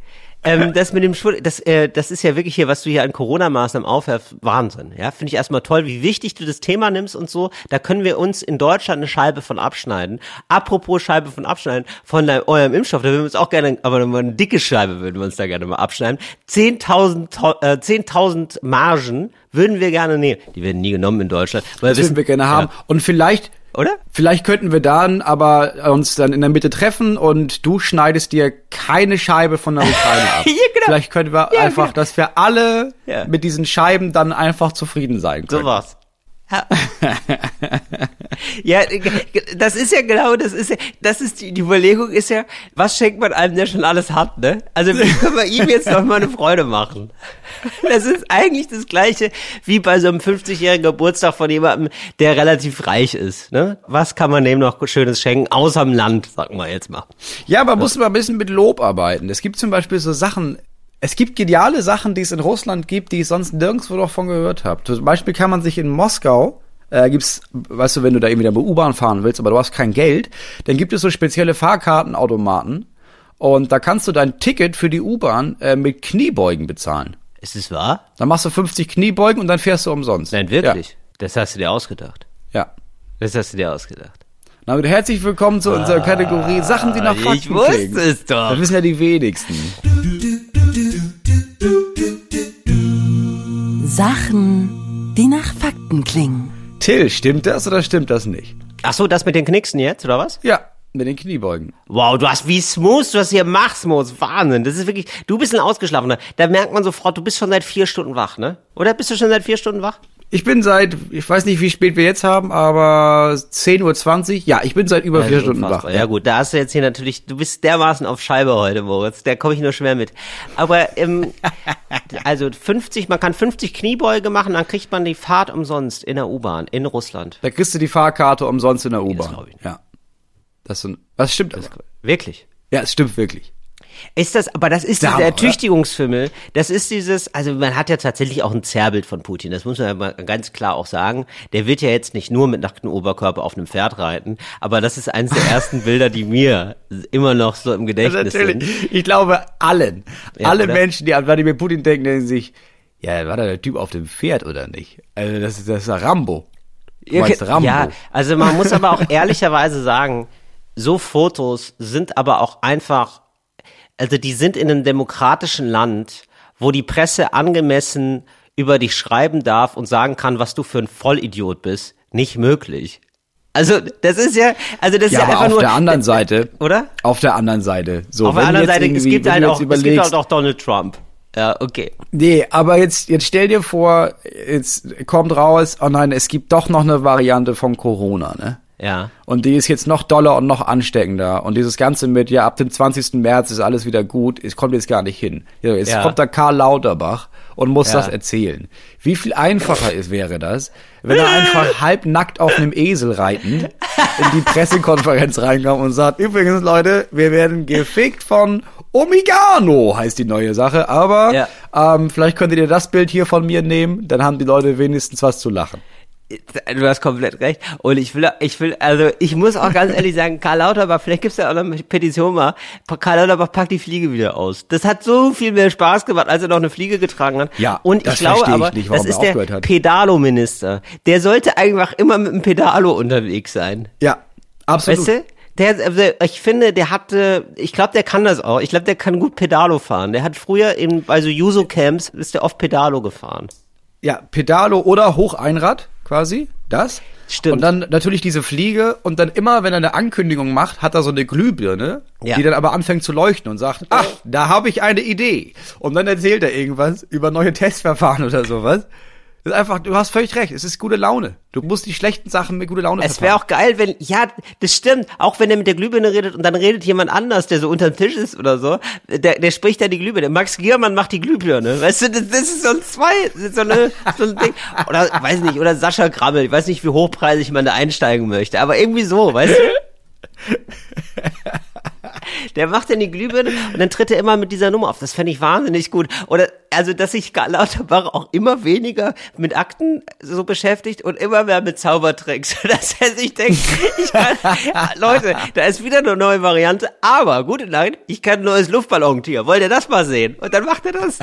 ähm, das mit dem Schwul, das, äh, das ist ja wirklich hier, was du hier an Corona-Maßnahmen aufhörst, Wahnsinn. Ja, finde ich erstmal toll, wie wichtig du das Thema nimmst und so. Da können wir uns in Deutschland eine Scheibe von abschneiden. Apropos Scheibe von abschneiden, von deinem, eurem Impfstoff, da würden wir uns auch gerne, aber mal eine dicke Scheibe würden wir uns da gerne mal abschneiden. 10.000 To- äh, 10.000 Margen würden wir gerne nehmen. Die werden nie genommen in Deutschland. Weil Das würden wir gerne haben. Und vielleicht oder? Vielleicht könnten wir dann aber uns dann in der Mitte treffen und du schneidest dir keine Scheibe von der Ukraine (laughs) ab. Ja, genau. Vielleicht können wir Ja, einfach, genau. dass wir alle Ja. mit diesen Scheiben dann einfach zufrieden sein können. So war's. Ja. ja, das ist ja genau, das ist ja, das ist die, die Überlegung ist ja, was schenkt man einem, der schon alles hat, ne? Also wie (laughs) können wir ihm jetzt noch mal eine Freude machen? Das ist eigentlich das Gleiche wie bei so einem 50-jährigen Geburtstag von jemandem, der relativ reich ist, ne? Was kann man dem noch Schönes schenken, außer dem Land, sagen wir jetzt mal. Ja, man muss mal ein bisschen mit Lob arbeiten. Es gibt zum Beispiel so Sachen, es gibt geniale Sachen, die es in Russland gibt, die ich sonst nirgendwo davon gehört habe. Zum Beispiel kann man sich in Moskau, äh, gibt's, weißt du, wenn du da irgendwie mit der U-Bahn fahren willst, aber du hast kein Geld, dann gibt es so spezielle Fahrkartenautomaten und da kannst du dein Ticket für die U-Bahn äh, mit Kniebeugen bezahlen. Ist es wahr? Dann machst du 50 Kniebeugen und dann fährst du umsonst. Nein, wirklich. Das hast du dir ausgedacht. Ja. ja. Das hast du dir ausgedacht. Na, gut, herzlich willkommen zu unserer Kategorie Sachen, die nach Fakten Ah, ich wusste klingen. es doch. Das wissen ja die wenigsten. Sachen, die nach Fakten klingen. Till, stimmt das oder stimmt das nicht? Ach so, das mit den Knicksen jetzt, oder was? Ja, mit den Kniebeugen. Wow, du hast wie smooth du das hier machst, Moos. Wahnsinn. Das ist wirklich, du bist ein Ausgeschlafener. Da merkt man sofort, du bist schon seit vier Stunden wach, ne? Oder bist du schon seit vier Stunden wach? Ich bin seit, ich weiß nicht, wie spät wir jetzt haben, aber 10.20 Uhr. Ja, ich bin seit über vier Stunden wach. Ja gut, da hast du jetzt hier natürlich, du bist dermaßen auf Scheibe heute, Moritz. Da komme ich nur schwer mit. Aber, ähm, (laughs) also 50, man kann 50 Kniebeuge machen, dann kriegt man die Fahrt umsonst in der U-Bahn in Russland. Da kriegst du die Fahrkarte umsonst in der das U-Bahn. glaub ich nicht. Ja. Das sind, was stimmt aber. Wirklich. Ja, es stimmt wirklich. Ist das, aber das ist Der dieser? Ertüchtigungsfimmel. Das ist dieses, also man hat ja tatsächlich auch ein Zerrbild von Putin. Das muss man ja mal ganz klar auch sagen. Der wird ja jetzt nicht nur mit nacktem Oberkörper auf einem Pferd reiten, aber das ist eines der ersten (laughs) Bilder, die mir immer noch so im Gedächtnis sind. Ich glaube, allen, Ja, alle oder? Menschen, die an Wladimir Putin denken, denken sich, ja, war da der Typ auf dem Pferd oder nicht? Also, das ist, das ist Rambo. Du meinst Rambo. Ja, also man muss aber auch ehrlicherweise sagen, so Fotos sind aber auch einfach, also die sind in einem demokratischen Land, wo die Presse angemessen über dich schreiben darf und sagen kann, was du für ein Vollidiot bist, nicht möglich. Also das ist ja, also das Ja, ist ja aber einfach auf nur, der anderen Seite, oder? Auf der anderen Seite. So, Auf der anderen Seite, es gibt halt auch, es gibt halt auch Donald Trump. Ja, okay. Nee, aber jetzt, jetzt stell dir vor, jetzt kommt raus, oh nein, es gibt doch noch eine Variante von Corona, ne? Ja. Und die ist jetzt noch doller und noch ansteckender. Und dieses Ganze mit, ja, ab dem 20. März ist alles wieder gut, es kommt jetzt gar nicht hin. Jetzt Ja. kommt da Karl Lauterbach und muss Ja. das erzählen. Wie viel einfacher ist, wäre das, wenn er einfach (laughs) halbnackt auf einem Esel reitend in die Pressekonferenz reinkommt und sagt, übrigens Leute, wir werden gefickt von Omigano, heißt die neue Sache. Aber Ja. ähm, vielleicht könntet ihr das Bild hier von mir nehmen, dann haben die Leute wenigstens was zu lachen. Du hast komplett recht. Und ich will, ich will, also ich muss auch ganz ehrlich sagen, Karl Lauterbach, vielleicht gibt's ja auch noch eine Petition mal, Karl Lauterbach packt die Fliege wieder aus. Das hat so viel mehr Spaß gemacht, als er noch eine Fliege getragen hat. Ja, und das ich glaube verstehe ich aber, nicht, das ist er der. Pedalo-Minister. Der sollte einfach immer mit dem Pedalo unterwegs sein. Ja, absolut. Weißt du? Der, also ich finde, der hatte, ich glaube, der kann das auch. Ich glaube, der kann gut Pedalo fahren. Der hat früher in, bei so Juso-Camps, ist der oft Pedalo gefahren. Ja, Pedalo oder Hocheinrad quasi, das. Stimmt. Und dann natürlich diese Fliege und dann immer, wenn er eine Ankündigung macht, hat er so eine Glühbirne, Ja. die dann aber anfängt zu leuchten und sagt, ach, da habe ich eine Idee. Und dann erzählt er irgendwas über neue Testverfahren (laughs) oder sowas. Das ist einfach, du hast völlig recht, es ist gute Laune. Du musst die schlechten Sachen mit guter Laune Es wäre auch geil, wenn, ja, das stimmt, auch wenn er mit der Glühbirne redet und dann redet jemand anders, der so unterm Tisch ist oder so, der, der spricht dann die Glühbirne. Max Giermann macht die Glühbirne, weißt du, das, das ist so ein zwei, das ist so, eine, so ein Ding. Oder, weiß nicht, oder Sascha Grammel, ich weiß nicht, wie hochpreisig man da einsteigen möchte, aber irgendwie so, weißt du? (laughs) (laughs) Der macht dann die Glühbirne und dann tritt er immer mit dieser Nummer auf. Das fände ich wahnsinnig gut. Oder, also, dass sich Lauterbach auch immer weniger mit Akten so beschäftigt und immer mehr mit Zaubertricks. (laughs) Dass er sich denkt, ich kann, Leute, da ist wieder eine neue Variante, aber, gute Nacht, ich kann ein neues Luftballontier. Wollt ihr das mal sehen? Und dann macht er das.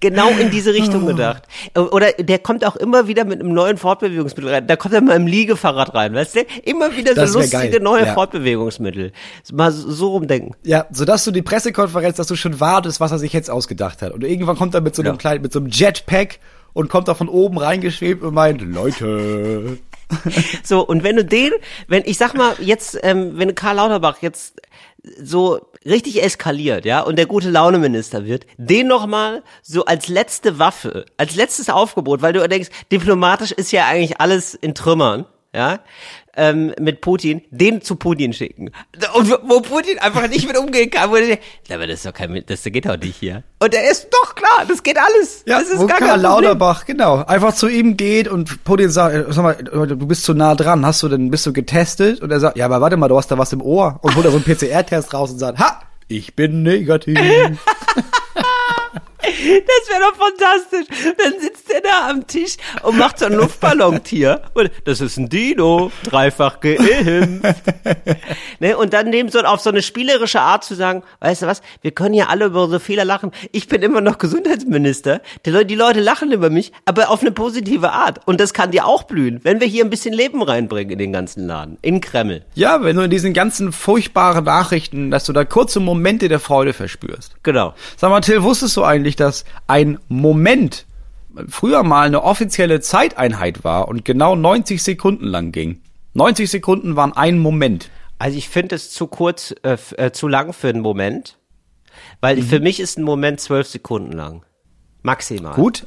Genau in diese Richtung gedacht. Oder der kommt auch immer wieder mit einem neuen Fortbewegungsmittel rein. Da kommt er mal im Liegefahrrad rein, weißt du? Immer wieder so lustige geil, neue ja. Fortbewegungsmittel. Mal so, so rumdenken. Ja, sodass du die Pressekonferenz, dass du schon wartest, was er sich jetzt ausgedacht hat. Und irgendwann kommt er mit so einem Ja. kleinen, mit so einem Jetpack und kommt da von oben reingeschwebt und meint, Leute, So, und wenn du den, wenn, ich sag mal, jetzt, ähm, wenn Karl Lauterbach jetzt so richtig eskaliert, ja, und der gute Launeminister wird, den nochmal so als letzte Waffe, als letztes Aufgebot, weil du denkst, diplomatisch ist ja eigentlich alles in Trümmern, ja, ähm, mit Putin, den zu Putin schicken. Und wo Putin einfach nicht mit umgehen kann, wo der, aber das ist doch kein, das geht doch nicht hier. Und er ist doch klar, das geht alles. Ja, das ist wo gar Karl kein Problem. Lauterbach, genau, einfach zu ihm geht und Putin sagt, äh, sag mal, du bist zu nah dran, hast du denn, bist du getestet? Und er sagt, ja, aber warte mal, du hast da was im Ohr. Und holt er so einen PCR-Test raus und sagt, ha, ich bin negativ. (laughs) Das wäre doch fantastisch. Dann sitzt er da am Tisch und macht so ein Luftballontier. Und das ist ein Dino, dreifach geimpft. ne, und dann neben so auf so eine spielerische Art zu sagen, weißt du was, wir können ja alle über so Fehler lachen. Ich bin immer noch Gesundheitsminister. Die Leute, die Leute lachen über mich, aber auf eine positive Art. Und das kann dir auch blühen, wenn wir hier ein bisschen Leben reinbringen in den ganzen Laden, in Kreml. ja, wenn du in diesen ganzen furchtbaren Nachrichten, dass du da kurze Momente der Freude verspürst. Genau. Sag mal, Till, wusstest du eigentlich, dass ein Moment früher mal eine offizielle Zeiteinheit war und genau 90 Sekunden lang ging? 90 Sekunden waren ein Moment. Also ich finde es zu kurz, äh, äh, zu lang für einen Moment. Weil für mich ist ein Moment zwölf Sekunden lang. Maximal. Gut,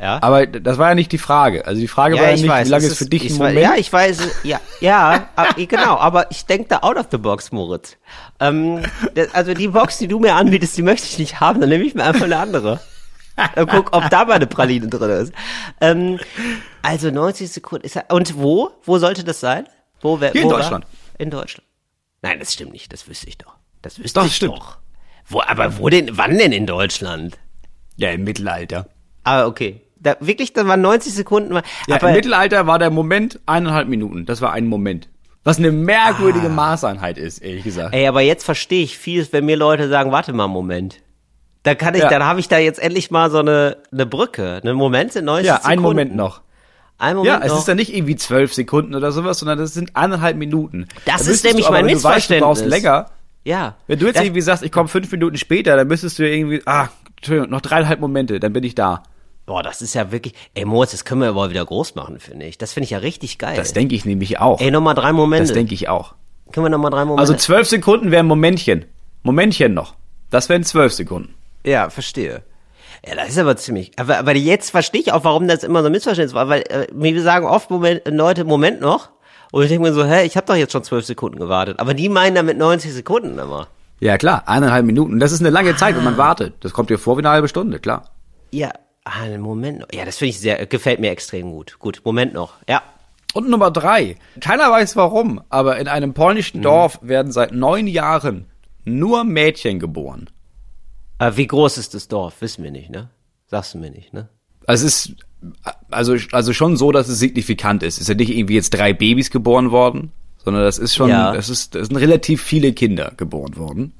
Ja. aber das war ja nicht die Frage. Also die Frage war ja nicht, wie lange es ist für dich weiß- Moment? Ja, ich weiß, ja, ja, (laughs) ab- genau, aber ich denke da out of the box, Moritz. Ähm, das, also die Box, die du mir anbietest, die möchte ich nicht haben, dann nehme ich mir einfach eine andere. Dann guck, ob da mal eine Praline drin ist. Ähm, also 90 Sekunden ist ja, und wo? Wo sollte das sein? Wo, wer, Hier in wo war- Deutschland. In Deutschland. Nein, das stimmt nicht, das wüsste ich doch. Das wüsste Doch, ich stimmt. doch. Wo, aber wo denn, wann denn in Deutschland? Ja, im Mittelalter. Ah, okay. Da, wirklich, da waren 90 Sekunden. Ja, aber im Mittelalter war der Moment eineinhalb Minuten. Das war ein Moment. Was eine merkwürdige Maßeinheit ist, ehrlich gesagt. Ah. Ey, aber jetzt verstehe ich vieles, wenn mir Leute sagen, warte mal einen Moment. Da kann ich, Ja. dann habe ich da jetzt endlich mal so eine, eine Brücke. Einen Moment sind 90 ja, Sekunden. einen Moment noch. Ein Ja, Moment es noch. ist dann nicht irgendwie zwölf Sekunden oder sowas, sondern das sind eineinhalb Minuten. Das Da ist nämlich aber, mein wenn du weißt, du brauchst Missverständnis. länger. ja. Wenn du jetzt irgendwie sagst, ich komme fünf Minuten später, dann müsstest du irgendwie, ah, Entschuldigung, noch dreieinhalb Momente, dann bin ich da. Boah, das ist ja wirklich, ey Moritz, das können wir aber wieder groß machen, finde ich. Das finde ich ja richtig geil. Das denke ich nämlich auch. ey, nochmal drei Momente. Das denke ich auch. können wir nochmal drei Momente? Also zwölf Sekunden wären Momentchen. Momentchen noch. Das wären zwölf Sekunden. Ja, verstehe. Ja, das ist aber ziemlich. Aber, aber jetzt verstehe ich auch, warum das immer so ein Missverständnis war, weil äh, wir sagen oft Moment, Leute, Moment noch. Und ich denke mir so, hä, ich habe doch jetzt schon zwölf Sekunden gewartet. Aber die meinen damit 90 Sekunden immer. Ja, klar, eineinhalb Minuten. Das ist eine lange Zeit, wenn man wartet. Das kommt dir vor wie eine halbe Stunde, klar. Ja, ah, Moment noch. Ja, das finde ich sehr, gefällt mir extrem gut. Gut, Moment noch. Ja. Und Nummer drei. Keiner weiß warum, aber in einem polnischen Dorf werden seit neun Jahren nur Mädchen geboren. Äh, wie groß ist das Dorf? Wissen wir nicht, ne? Sagst du mir nicht, ne? Also es ist also also schon so, dass es signifikant ist. Es sind nicht irgendwie jetzt drei Babys geboren worden, sondern das ist schon, Ja. das ist, das sind relativ viele Kinder geboren worden.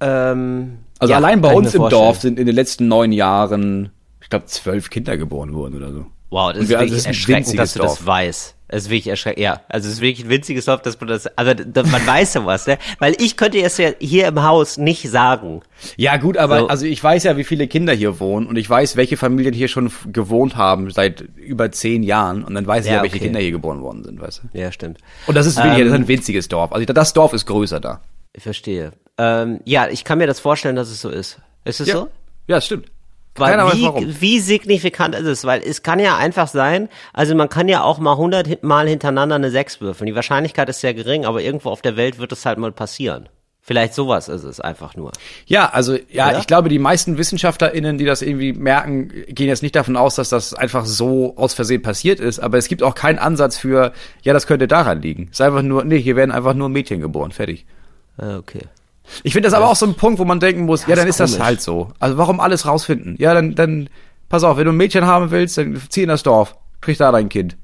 Ähm, Also ja, allein bei uns im. Dorf sind in den letzten neun Jahren, ich glaube, zwölf Kinder geboren worden oder so. Wow, das ist wir- also wirklich das ist ein erschreckend, winziges dass du das Dorf. weißt. Es ist wirklich erschreckend, ja. Also es ist wirklich ein winziges Dorf, dass man das, also man (laughs) weiß sowas, ne? Weil ich könnte es ja hier im Haus nicht sagen. Ja gut, aber So. also ich weiß ja, wie viele Kinder hier wohnen und ich weiß, welche Familien hier schon gewohnt haben seit über zehn Jahren und dann weiß ich Ja, ja, welche okay. Kinder hier geboren worden sind, weißt du. Ja, stimmt. Und das ist wirklich, Ähm, das ist ein winziges Dorf. Also das Dorf ist größer da. Ich verstehe. Ähm, ja, ich kann mir das vorstellen, dass es so ist. Ist es Ja, so? ja stimmt. Weil Keiner weiß wie, warum. wie signifikant ist es? Weil es kann ja einfach sein, also man kann ja auch mal hundert Mal hintereinander eine Sechs würfeln. Die Wahrscheinlichkeit ist sehr gering, aber irgendwo auf der Welt wird es halt mal passieren. Vielleicht sowas ist es einfach nur. Ja, also ja, Oder? ich glaube, die meisten WissenschaftlerInnen, die das irgendwie merken, gehen jetzt nicht davon aus, dass das einfach so aus Versehen passiert ist, aber es gibt auch keinen Ansatz für, ja, das könnte daran liegen. Es ist einfach nur, nee, hier werden einfach nur Mädchen geboren, fertig. Ah, Okay. Ich finde das aber auch so ein Punkt, wo man denken muss, ja, dann ist ist das halt so. Also warum alles rausfinden? Ja, dann, dann, pass auf, wenn du ein Mädchen haben willst, dann zieh in das Dorf, krieg da dein Kind.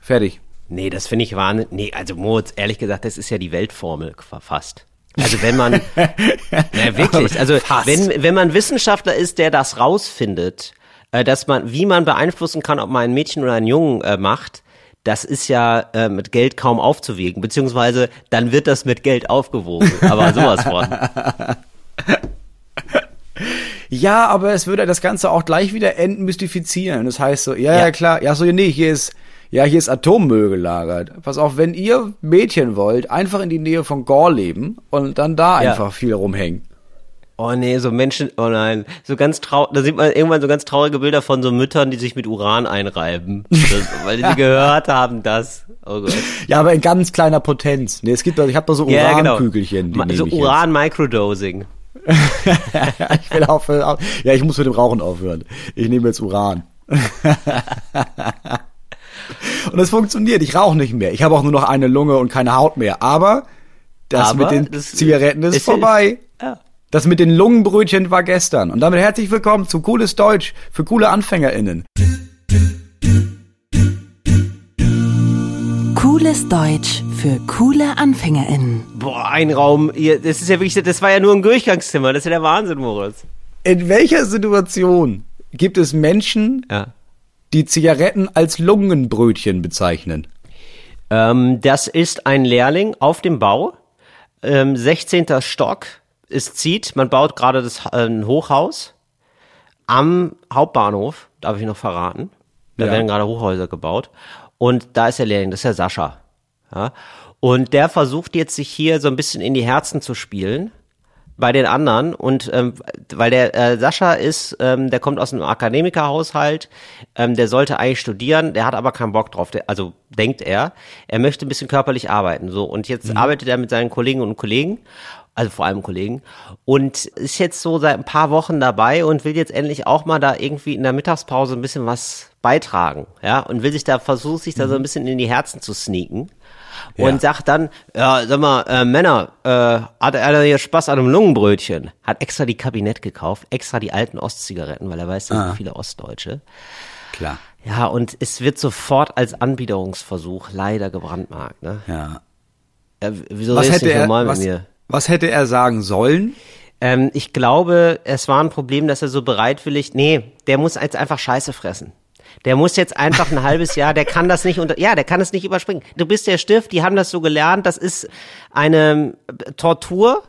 Fertig. Nee, das finde ich wahnsinnig. Nee, also Moritz, ehrlich gesagt, das ist ja die Weltformel fast. Also wenn man, (laughs) ja wirklich, also Fast. wenn, wenn man Wissenschaftler ist, der das rausfindet, äh, dass man, wie man beeinflussen kann, ob man ein Mädchen oder einen Jungen äh, macht, das ist ja äh, mit Geld kaum aufzuwiegen, beziehungsweise dann wird das mit Geld aufgewogen, aber sowas von. (laughs) Ja, aber es würde das Ganze auch gleich wieder entmystifizieren. Das heißt so, ja, ja, Ja. klar, ja, so, nee, hier ist, ja, hier ist Atommüll gelagert. Pass auf, wenn ihr Mädchen wollt, einfach in die Nähe von Gore leben und dann da Ja. einfach viel rumhängen. Oh nee, so Menschen, oh nein, so ganz traurig, da sieht man irgendwann so ganz traurige Bilder von so Müttern, die sich mit Uran einreiben, das, weil sie (laughs) gehört haben, das. Oh Gott. Ja, aber in ganz kleiner Potenz. Nee, es gibt doch, ich habe da so Ja, genau. Urankügelchen, die Ma- nehme So. Uran-Microdosing. (laughs) ich will aufhören. Ja, ich muss mit dem Rauchen aufhören. Ich nehme jetzt Uran. (laughs) und es funktioniert. Ich rauche nicht mehr. Ich habe auch nur noch eine Lunge und keine Haut mehr. Aber das Aber mit den das- Zigaretten ist vorbei. Ja. Das mit den Lungenbrötchen war gestern. Und damit herzlich willkommen zu Cooles Deutsch für coole AnfängerInnen. Cooles Deutsch für coole AnfängerInnen. Boah, ein Raum, hier, das ist ja wirklich, das war ja nur ein Durchgangszimmer, das ist ja der Wahnsinn, Moritz. In welcher Situation gibt es Menschen, Ja. die Zigaretten als Lungenbrötchen bezeichnen? Ähm, das ist ein Lehrling auf dem Bau, ähm, 16. Stock, es zieht, man baut gerade das äh, ein Hochhaus am Hauptbahnhof, darf ich noch verraten. Da Ja. werden gerade Hochhäuser gebaut. Und da ist der Lehrling, das ist der Sascha. Ja? Und der versucht jetzt sich hier so ein bisschen in die Herzen zu spielen bei den anderen und ähm, weil der äh, Sascha ist, ähm, der kommt aus einem Akademikerhaushalt, ähm, der sollte eigentlich studieren, der hat aber keinen Bock drauf, der, also denkt er, er möchte ein bisschen körperlich arbeiten, so und jetzt arbeitet er mit seinen Kollegen und Kollegen, also vor allem Kollegen und ist jetzt so seit ein paar Wochen dabei und will jetzt endlich auch mal da irgendwie in der Mittagspause ein bisschen was beitragen, ja und will sich da versucht sich da so ein bisschen in die Herzen zu sneaken und Ja. sagt dann, ja, sag mal, äh, Männer, äh, hat einer hier Spaß an einem Lungenbrötchen? Hat extra die Kabinett gekauft, extra die alten Ostzigaretten, weil er weiß, da Ah. sind viele Ostdeutsche. Klar. Ja, und es wird sofort als Anbiederungsversuch leider gebrandmarkt, ne? Ja. Äh, wieso Was hätte nicht er, was, mir? Was hätte er sagen sollen? Ähm, ich glaube, es war ein Problem, dass er so bereitwillig, nee, der muss jetzt einfach Scheiße fressen. Der muss jetzt einfach ein halbes Jahr, der kann das nicht unter, ja, der kann es nicht überspringen. Du bist der Stift, die haben das so gelernt, das ist eine Tortur,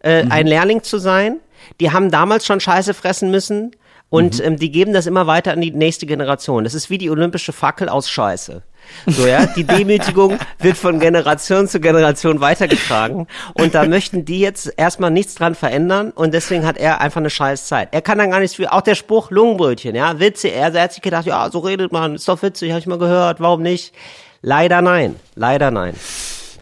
äh, ein Lehrling zu sein. Die haben damals schon Scheiße fressen müssen und ähm, die geben das immer weiter an die nächste Generation. Das ist wie die olympische Fackel aus Scheiße. So, ja, die Demütigung wird von Generation zu Generation weitergetragen und da möchten die jetzt erstmal nichts dran verändern und deswegen hat er einfach eine scheiß Zeit. Er kann dann gar nichts für, auch der Spruch Lungenbrötchen, ja, Witze, er, er hat sich gedacht, ja, so redet man, ist doch witzig, habe ich mal gehört, warum nicht? Leider nein, leider nein.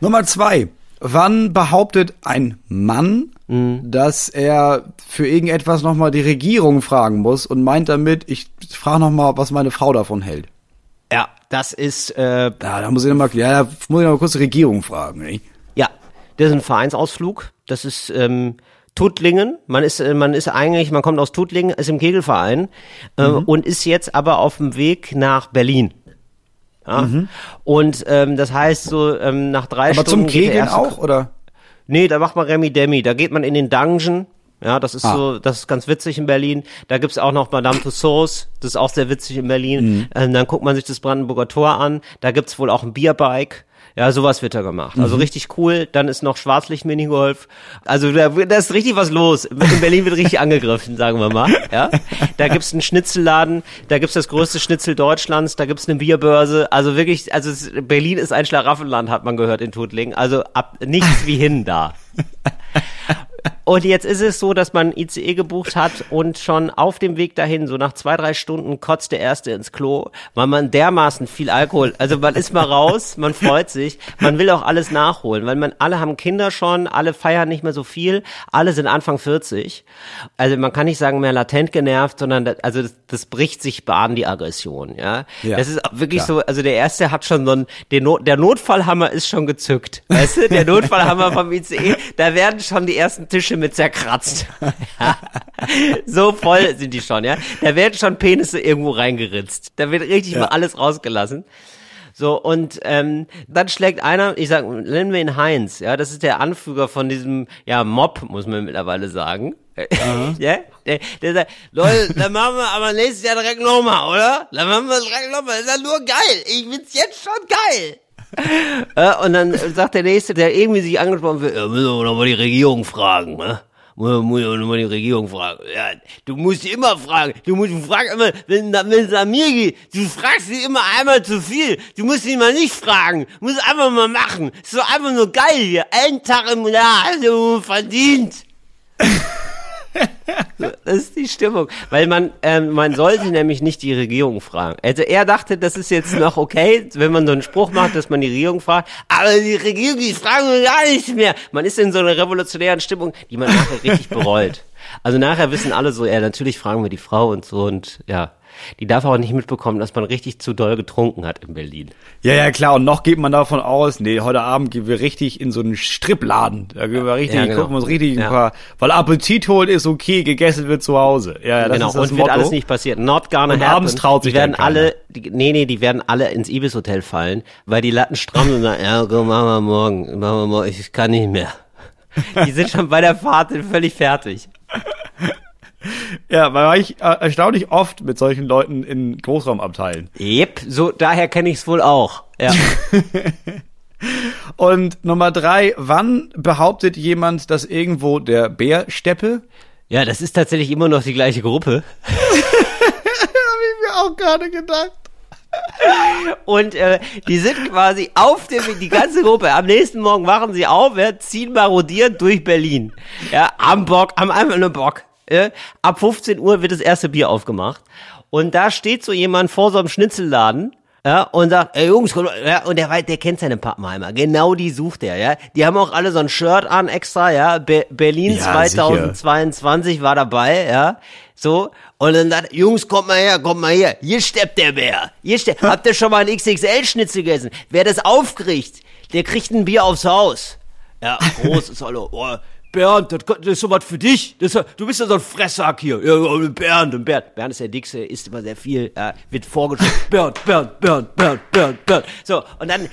Nummer zwei. Wann behauptet ein Mann, Mhm. dass er für irgendetwas nochmal die Regierung fragen muss und meint damit, ich frage nochmal, was meine Frau davon hält? Ja, das ist, äh, Ja, da muss ich nochmal, ja, da muss ich noch mal kurz die Regierung fragen. Nicht? Ja, das ist ein Vereinsausflug. Das ist ähm, Tuttlingen. Man ist, äh, man ist eigentlich, man kommt aus Tuttlingen, ist im Kegelverein äh, Mhm. und ist jetzt aber auf dem Weg nach Berlin. Ja? Mhm. Und ähm, das heißt so ähm, nach drei Aber Stunden zum geht der Kegeln auch, oder? Nee, da macht man Remi Demi. Da geht man in den Dungeon. Ja, das ist Ah. so, das ist ganz witzig in Berlin. Da gibt's auch noch Madame Tussauds, das ist auch sehr witzig in Berlin. Ähm, dann guckt man sich das Brandenburger Tor an. Da gibt's wohl auch ein Bierbike. Ja, sowas wird da gemacht. Also richtig cool. Dann ist noch Schwarzlicht-Minigolf. Also da, da ist richtig was los. In Berlin wird richtig angegriffen, sagen wir mal. Ja, da gibt's einen Schnitzelladen. Da gibt's das größte Schnitzel Deutschlands. Da gibt's eine Bierbörse. Also wirklich, also Berlin ist ein Schlaraffenland, hat man gehört in Tuttlingen. Also ab nichts wie hin da. (laughs) Und jetzt ist es so, dass man ICE gebucht hat und schon auf dem Weg dahin, so nach zwei, drei Stunden, kotzt der Erste ins Klo, weil man dermaßen viel Alkohol, also man ist mal raus, man freut sich, man will auch alles nachholen, weil man, alle haben Kinder schon, alle feiern nicht mehr so viel, alle sind Anfang 40. Also man kann nicht sagen mehr latent genervt, sondern das, also das, das bricht sich Bahn, die Aggression, ja. Ja, das ist wirklich klar. so, also der Erste hat schon so ein, den Not, der Notfallhammer ist schon gezückt, weißt du, der Notfallhammer vom ICE, da werden schon die ersten Tische mit zerkratzt. Ja. so voll sind die schon, ja. Da werden schon Penisse irgendwo reingeritzt. Da wird richtig mal alles rausgelassen. So, und ähm, dann schlägt einer, ich sag, nennen wir ihn Heinz, ja, das ist der Anführer von diesem, ja, Mob, muss man mittlerweile sagen. (laughs) ja, der, der sagt, Leute, dann machen wir aber nächstes Jahr direkt nochmal, oder? Dann machen wir direkt nochmal, ist ja nur geil, ich find's jetzt schon geil. (laughs) Äh, und dann sagt der Nächste, der irgendwie sich angesprochen wird, ja, müssen wir noch mal die Regierung fragen, ne? Muss, ich nochmal die Regierung fragen. Ja, du musst immer fragen. Du musst fragen immer, wenn, es an mir geht. Du fragst sie immer einmal zu viel. Du musst sie mal nicht fragen. Du musst einfach mal machen. Ist so einfach nur geil hier. Einen Tag im Jahr hast du verdient. (laughs) Das ist die Stimmung. Weil man, ähm, man sollte nämlich nicht die Regierung fragen. Also er dachte, das ist jetzt noch okay, wenn man so einen Spruch macht, dass man die Regierung fragt. Aber die Regierung, die fragen wir gar nicht mehr. Man ist in so einer revolutionären Stimmung, die man nachher richtig bereut. Also nachher wissen alle so, ja, natürlich fragen wir die Frau und so und ja. Die darf auch nicht mitbekommen, dass man richtig zu doll getrunken hat in Berlin. Ja, ja, klar. Und noch geht man davon aus, nee, heute Abend gehen wir richtig in so einen Stripladen. Da gehen wir richtig, Ja, genau. gucken wir uns richtig Ja. ein paar, weil Appetit holen ist okay, gegessen wird zu Hause. Ja, ja, das genau, ist das und wird Motto. alles nicht passieren. Not gonna Und happen. abends traut sich die werden alle, die, nee, nee, die werden alle ins Ibis Hotel fallen, weil die Latten stramm sind und sagen, ja, komm, machen wir morgen, machen wir morgen, ich kann nicht mehr. Die sind schon bei der Fahrt völlig fertig. Ja, weil war ich äh, erstaunlich oft mit solchen Leuten in Großraumabteilen. Yep, so, daher kenne ich es wohl auch. Ja. (laughs) Und Nummer drei, wann behauptet jemand, dass irgendwo der Bär steppe? ja, das ist tatsächlich immer noch die gleiche Gruppe. (laughs) Hab ich mir auch gerade gedacht. Und äh, die sind quasi auf dem, die ganze Gruppe, am nächsten Morgen wachen sie auf, ja, ziehen marodierend durch Berlin. Ja, am Bock, am einfach nur Bock. Ja. Ab 15 Uhr wird das erste Bier aufgemacht. Und da steht so jemand vor so einem Schnitzelladen, ja, und sagt, ey Jungs, komm, ja, und der weiß, der kennt seine Pappenheimer. Genau die sucht er, ja. Die haben auch alle so ein Shirt an extra, ja. Be Berlin Ja, 2022 war dabei, ja. So. Und dann sagt, Jungs, kommt mal her, kommt mal her. Hier steppt der Bär. Hier steppt, habt ihr schon mal einen XXL-Schnitzel gegessen? Wer das aufkriegt, der kriegt ein Bier aufs Haus. Ja, groß ist hallo. Oh, Bernd, das, das ist so was für dich. Das, du bist ja so ein Fressack hier. Ja, Bernd, und Bernd. Bernd ist der Dickste, isst immer sehr viel, äh, wird vorgestellt. (laughs) Bernd, Bernd, Bernd, Bernd, Bernd, Bernd. So, und dann,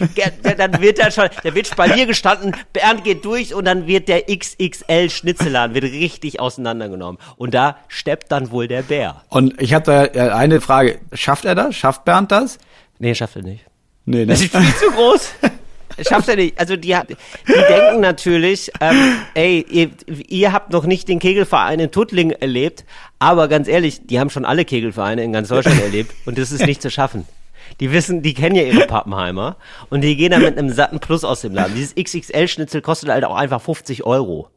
dann wird da schon, da wird Spalier gestanden, Bernd geht durch und dann wird der XXL Schnitzelladen, wird richtig auseinandergenommen. Und da steppt dann wohl der Bär. Und ich habe da äh, eine Frage. Schafft er das? Schafft Bernd das? Nee, schafft er nicht. Nee, ne? Das ist viel zu groß. (laughs) Schafft er nicht. Also die, die denken natürlich, ähm, ey, ihr, ihr habt noch nicht den Kegelverein in Tuttlingen erlebt, aber ganz ehrlich, die haben schon alle Kegelvereine in ganz Deutschland (laughs) erlebt und das ist nicht zu schaffen. Die wissen, die kennen ja ihre Pappenheimer und die gehen da mit einem satten Plus aus dem Laden. Dieses XXL-Schnitzel kostet halt auch einfach 50 Euro.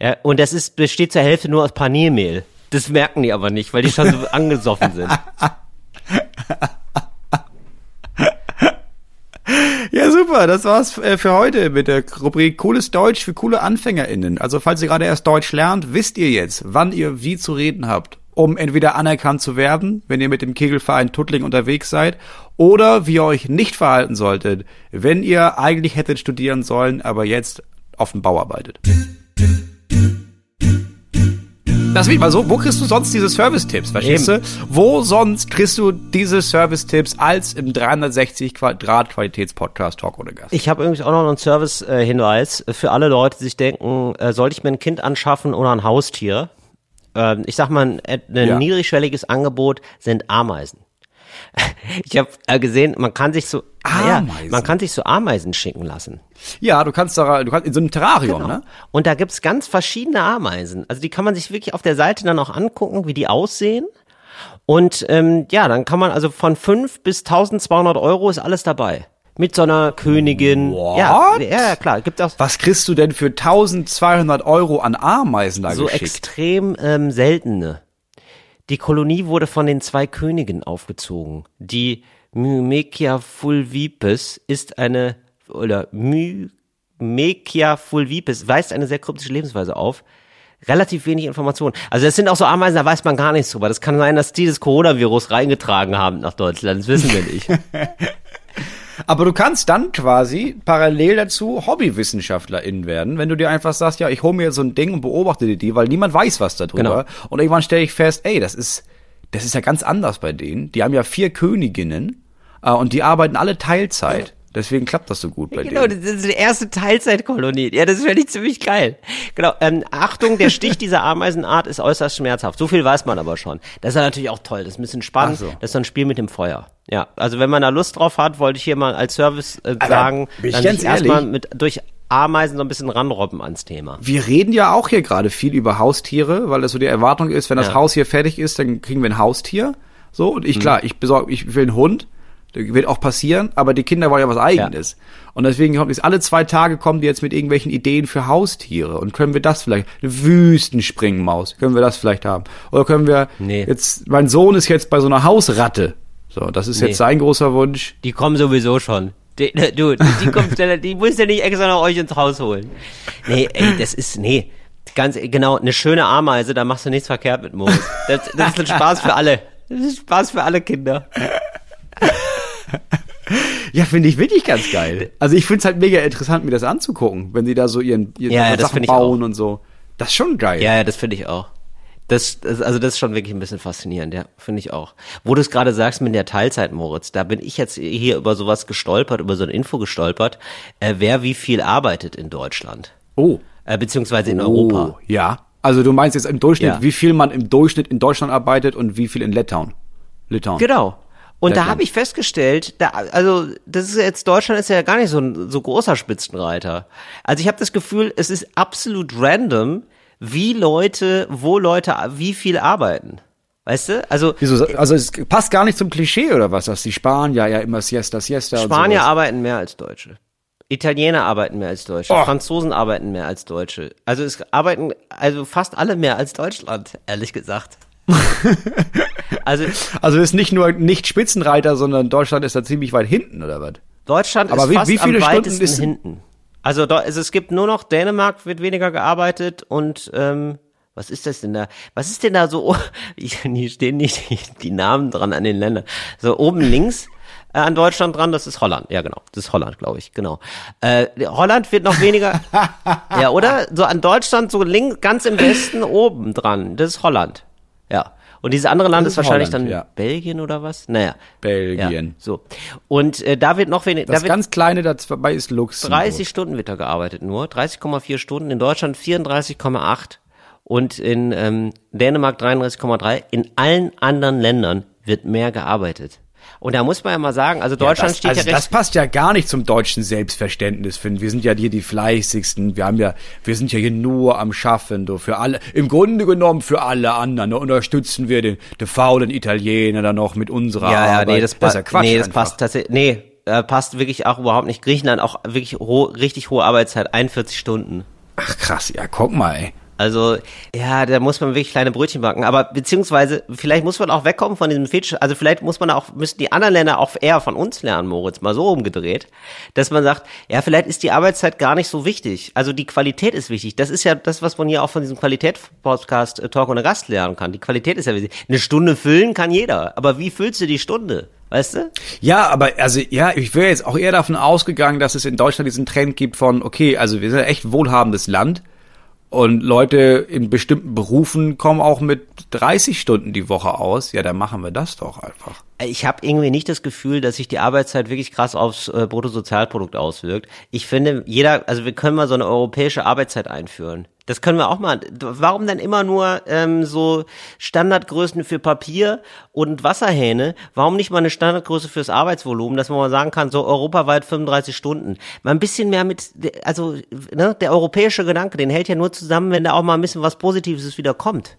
Ja, und das ist, besteht zur Hälfte nur aus Paniermehl. Das merken die aber nicht, weil die schon so angesoffen sind. (laughs) Ja, super. Das war's äh, für heute mit der Rubrik Cooles Deutsch für coole AnfängerInnen. Also, falls ihr gerade erst Deutsch lernt, wisst ihr jetzt, wann ihr wie zu reden habt, um entweder anerkannt zu werden, wenn ihr mit dem Kegelverein Tuttling unterwegs seid, oder wie ihr euch nicht verhalten solltet, wenn ihr eigentlich hättet studieren sollen, aber jetzt auf dem Bau arbeitet. Das wie, also, wo kriegst du sonst diese Service-Tipps, verstehst Eben. du? Wo sonst kriegst du diese Service-Tipps als im 360 Quadrat Qualitätspodcast Talk ohne Gast? Ich habe übrigens auch noch einen Service-Hinweis für alle Leute, die sich denken, äh, sollte ich mir ein Kind anschaffen oder ein Haustier? Ähm, ich sag mal, ein, ein Ja. niedrigschwelliges Angebot sind Ameisen. (laughs) Ich habe äh, gesehen, man kann sich so ja, Ameisen? man kann sich so Ameisen schicken lassen. Ja, du kannst da, du kannst in so einem Terrarium, ne? Und da gibt's ganz verschiedene Ameisen. Also die kann man sich wirklich auf der Seite dann auch angucken, wie die aussehen. Und ähm, ja, dann kann man also von 5 bis 1200 Euro ist alles dabei. Mit so einer Königin. Ja, What? ja, ja, klar. Gibt auch Was kriegst du denn für 1200 Euro an Ameisen da so geschickt? extrem ähm, seltene. Die Kolonie wurde von den zwei Königen aufgezogen. Die Mymekia fulvipes ist eine, oder Mymekia fulvipes weist eine sehr kryptische Lebensweise auf. Relativ wenig Informationen. Also es sind auch so Ameisen, da weiß man gar nichts drüber. Das kann sein, dass die das Coronavirus reingetragen haben nach Deutschland. Das wissen wir nicht. (laughs) Aber du kannst dann quasi parallel dazu HobbywissenschaftlerIn werden, wenn du dir einfach sagst, ja, ich hole mir so ein Ding und beobachte die, die, weil niemand weiß was darüber. Genau. Und irgendwann stelle ich fest, ey, das ist, das ist ja ganz anders bei denen. Die haben ja vier Königinnen äh, und die arbeiten alle Teilzeit. Deswegen klappt das so gut bei Genau, denen. das ist die erste Teilzeitkolonie. Ja, das finde ich ziemlich geil. Genau, ähm, Achtung, der Stich dieser Ameisenart ist äußerst schmerzhaft. So viel weiß man aber schon. Das ist ja natürlich auch toll. Das ist ein bisschen spannend. So. Das ist so ein Spiel mit dem Feuer. Ja, also wenn man da Lust drauf hat, wollte ich hier mal als Service äh, sagen, dann erstmal mit durch Ameisen so ein bisschen ranrobben ans Thema. Wir reden ja auch hier gerade viel über Haustiere, weil das so die Erwartung ist, wenn das Ja. Haus hier fertig ist, dann kriegen wir ein Haustier. So, und Mhm. ich, klar, ich besorge, ich will einen Hund. Das wird auch passieren, aber die Kinder wollen ja was Eigenes. Und deswegen kommt jetzt alle zwei Tage kommen die jetzt mit irgendwelchen Ideen für Haustiere. Und können wir das vielleicht, eine Wüstenspringmaus, können wir das vielleicht haben? Oder können wir Nee. jetzt, mein Sohn ist jetzt bei so einer Hausratte. So, das ist Nee. jetzt sein großer Wunsch. Die kommen sowieso schon. Die, du, die kommt, (laughs) die muss ja nicht extra nach euch ins Haus holen. Nee, ey, das ist, nee. Ganz, genau, eine schöne Ameise, da machst du nichts verkehrt mit Moritz. Das, das ist ein Spaß für alle. Das ist Spaß für alle Kinder. Ja, finde ich wirklich ganz geil. Also ich finde es halt mega interessant, mir das anzugucken, wenn sie da so ihren, ihren Ja, Sachen bauen auch. und so. Das ist schon geil. Ja, ja, das finde ich auch. Das, das, also das ist schon wirklich ein bisschen faszinierend, ja, finde ich auch. Wo du es gerade sagst mit der Teilzeit, Moritz, da bin ich jetzt hier über sowas gestolpert, über so eine Info gestolpert, äh, wer wie viel arbeitet in Deutschland, Oh. äh, beziehungsweise in Oh, Europa. ja. Also du meinst jetzt im Durchschnitt, Ja. wie viel man im Durchschnitt in Deutschland arbeitet und wie viel in Litauen? Litauen. Genau. Und da habe ich festgestellt, da, also das ist jetzt Deutschland ist ja gar nicht so ein so großer Spitzenreiter. Also ich habe das Gefühl, es ist absolut random, wie Leute, wo Leute, wie viel arbeiten. Weißt du? Also Wieso? Also es passt gar nicht zum Klischee oder was, dass die Spanier ja immer Siesta, Siesta Spanier und arbeiten mehr als Deutsche. Italiener arbeiten mehr als Deutsche. Oh. Franzosen arbeiten mehr als Deutsche. Also es arbeiten also fast alle mehr als Deutschland, ehrlich gesagt. (laughs) also Also ist nicht nur nicht Spitzenreiter, sondern Deutschland ist da ziemlich weit hinten oder was? Deutschland Aber ist wie- fast wie viele am weitesten ist- hinten. Also, also es gibt nur noch Dänemark wird weniger gearbeitet und ähm, was ist das denn da? Was ist denn da so? (laughs) Ich, hier stehen nicht die, die Namen dran an den Ländern. So oben links äh, an Deutschland dran, das ist Holland. Ja, genau, das ist Holland, glaube ich. Genau. Äh, Holland wird noch weniger. (laughs) ja, oder? So an Deutschland so links, ganz im Westen oben dran. Das ist Holland. Ja. Und dieses andere Land ist, ist wahrscheinlich Holland, dann ja. Belgien oder was? Naja. Belgien. Ja, so. Und äh, da wird noch weniger. Das Da wird ganz kleine dabei ist Luxemburg. 30 Stunden wird da gearbeitet nur, 30,4 Stunden, in Deutschland 34,8 und in ähm, Dänemark 33,3. In allen anderen Ländern wird mehr gearbeitet. Und da muss man ja mal sagen, also Deutschland das, steht also ja das recht. passt ja gar nicht zum deutschen Selbstverständnis, finde Wir sind ja hier die fleißigsten. Wir haben ja, wir sind ja hier nur am Schaffen, so für alle. Im Grunde genommen für alle anderen. Da unterstützen wir den, den faulen Italiener dann noch mit unserer ja, ja, Arbeit. nee, das, ist passt. ja Quatsch nee, das einfach. passt tatsächlich. Nee, äh, passt wirklich auch überhaupt nicht. Griechenland auch wirklich ho richtig hohe Arbeitszeit, 41 Stunden. Ach krass, ja, guck mal, ey. Also, ja, da muss man wirklich kleine Brötchen backen. Aber beziehungsweise, vielleicht muss man auch wegkommen von diesem Fetisch. Also vielleicht muss man auch, müssen die anderen Länder auch eher von uns lernen, Moritz, mal so umgedreht. Dass man sagt, ja, vielleicht ist die Arbeitszeit gar nicht so wichtig. Also die Qualität ist wichtig. Das ist ja das, was man hier auch von diesem Qualität-Podcast äh, Talk ohne Gast lernen kann. Die Qualität ist ja wichtig. Eine Stunde füllen kann jeder. Aber wie füllst du die Stunde? Weißt du? Ja, aber also ja, ich wäre jetzt auch eher davon ausgegangen, dass es in Deutschland diesen Trend gibt von, okay, also wir sind ein echt wohlhabendes Land und Leute in bestimmten Berufen kommen auch mit 30 Stunden die Woche aus. Ja, dann machen wir das doch einfach. Ich habe irgendwie nicht das Gefühl, dass sich die Arbeitszeit wirklich krass aufs äh, Bruttosozialprodukt auswirkt. Ich finde, jeder, also wir können mal so eine europäische Arbeitszeit einführen. Das können wir auch mal. Warum denn immer nur ähm, so Standardgrößen für Papier und Wasserhähne? Warum nicht mal eine Standardgröße fürs Arbeitsvolumen, dass man mal sagen kann, so europaweit 35 Stunden? Mal ein bisschen mehr mit, also ne, der europäische Gedanke, den hält ja nur zusammen, wenn da auch mal ein bisschen was Positives wieder kommt.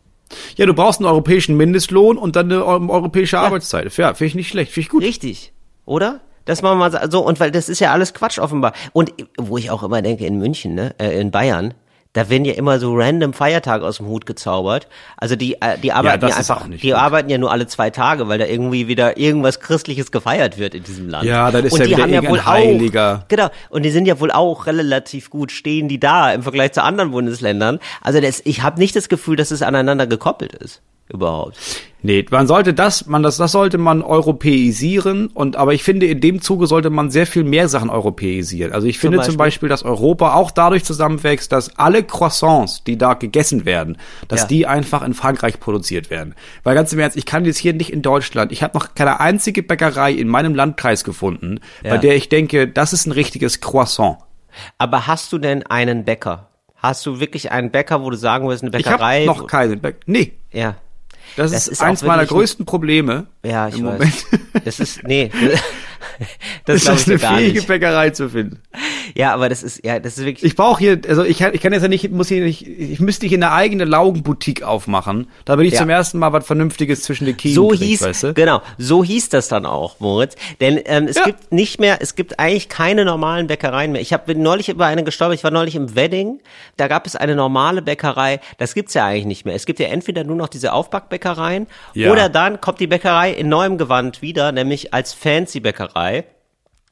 Ja, du brauchst einen europäischen Mindestlohn und dann eine eu- europäische Arbeitszeit. Ja, finde ich nicht schlecht, finde ich gut. Richtig, oder? Dass man mal sa- so und weil das ist ja alles Quatsch offenbar. Und wo ich auch immer denke in München, ne, äh, in Bayern, da werden ja immer so random Feiertage aus dem Hut gezaubert. Also die äh, die arbeiten ja, ist einfach, auch die gut. arbeiten ja nur alle zwei Tage, weil da irgendwie wieder irgendwas Christliches gefeiert wird in diesem Land. Ja, dann ist und ja die wieder haben ja wohl irgendein Heiliger. auch genau und die sind ja wohl auch relativ gut stehen die da im Vergleich zu anderen Bundesländern. Also das, ich habe nicht das Gefühl, dass es aneinander gekoppelt ist überhaupt. Nee, man sollte das, man das, das sollte man europäisieren und aber ich finde in dem Zuge sollte man sehr viel mehr Sachen europäisieren. Also ich finde zum Beispiel? Beispiel, dass Europa auch dadurch zusammenwächst, dass alle Croissants, die da gegessen werden, dass Ja. die einfach in Frankreich produziert werden. Weil ganz im Ernst, ich kann jetzt hier nicht in Deutschland, ich habe noch keine einzige Bäckerei in meinem Landkreis gefunden, bei Ja. der ich denke, das ist ein richtiges Croissant. Aber hast du denn einen Bäcker? Hast du wirklich einen Bäcker, wo du sagen würdest, eine Ich Bäckerei? habe noch keinen Bäcker. Nee, Ja. Das, Das ist, ist eins meiner größten Probleme. Ja, ich im weiß. Moment. Das ist, nee. (laughs) (laughs) das ist das eine gar fähige nicht. Bäckerei zu finden. Ja, aber das ist, ja, das ist wirklich. Ich brauche hier, also ich kann, ich kann jetzt ja nicht, muss hier nicht, ich müsste hier eine eigene Laugenboutique aufmachen. Da bin ich Ja. zum ersten Mal was Vernünftiges zwischen den Kiemen so krieg, hieß, weißt du? genau, so hieß das dann auch, Moritz. Denn ähm, es Ja. gibt nicht mehr, es gibt eigentlich keine normalen Bäckereien mehr. Ich hab, bin neulich über eine gestolpert, ich war neulich im Wedding, da gab es eine normale Bäckerei, das gibt's ja eigentlich nicht mehr. Es gibt ja entweder nur noch diese Aufbackbäckereien Ja. oder dann kommt die Bäckerei in neuem Gewand wieder, nämlich als drei.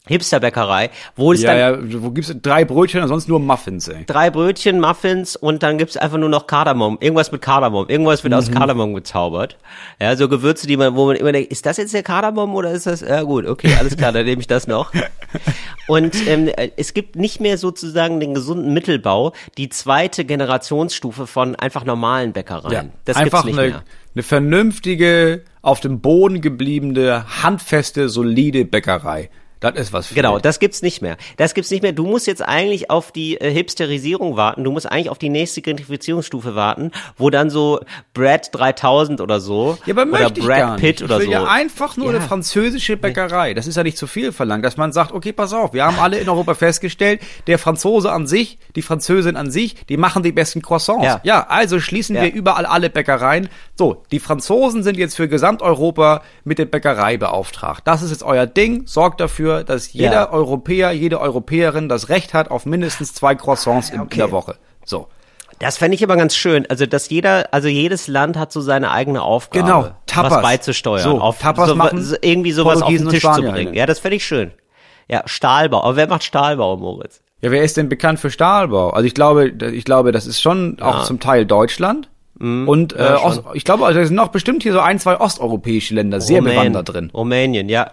Hipsterbäckerei, wo es Ja, dann ja, wo gibt's drei Brötchen und sonst nur Muffins, ey. drei Brötchen, Muffins und dann gibt's einfach nur noch Kardamom. Irgendwas mit Kardamom. Irgendwas wird aus Mhm. Kardamom gezaubert. Ja, so Gewürze, die man, wo man immer denkt, ist das jetzt der Kardamom oder ist das, ja gut, okay, alles klar, dann nehme ich das noch. (laughs) Und ähm, äh, es gibt nicht mehr sozusagen den gesunden Mittelbau, die zweite Generationsstufe von einfach normalen Bäckereien. Das Einfach gibt's nicht eine, mehr. eine vernünftige, auf dem Boden gebliebene, handfeste, solide Bäckerei. Das ist was für Genau, mich. das gibt's nicht mehr. Das gibt's nicht mehr. Du musst jetzt eigentlich auf die äh, Hipsterisierung warten. Du musst eigentlich auf die nächste Gentrifizierungsstufe warten, wo dann so Brad 3000 oder so Ja, aber oder möchte ich Brad. Pitt oder ich will so. ja einfach nur Ja. eine französische Bäckerei. Das ist ja nicht zu viel verlangt, dass man sagt, okay, pass auf, wir haben alle in Europa festgestellt, der Franzose an sich, die Französin an sich, die machen die besten Croissants. Ja. also schließen Ja. wir überall alle Bäckereien. So, die Franzosen sind jetzt für Gesamteuropa mit der Bäckerei beauftragt. Das ist jetzt euer Ding. Sorgt dafür, dass jeder Ja. Europäer, jede Europäerin das Recht hat auf mindestens zwei Croissants in, in der Woche. So. Das fände ich aber ganz schön. Also, dass jeder, also jedes Land hat so seine eigene Aufgabe, Genau, Tapas. was beizusteuern. So, auf, Tapas so, machen so, irgendwie sowas auf den Tisch zu bringen. hin. Ja, das fände ich schön. Ja, Stahlbau. Aber wer macht Stahlbau, Moritz? Ja, wer ist denn bekannt für Stahlbau? Also ich glaube, ich glaube, das ist schon auch zum Teil Deutschland. Und äh, Ja. Ost, ich glaube, also es sind noch bestimmt hier so ein, zwei osteuropäische Länder sehr Rumänien. bewandert drin. Rumänien, ja.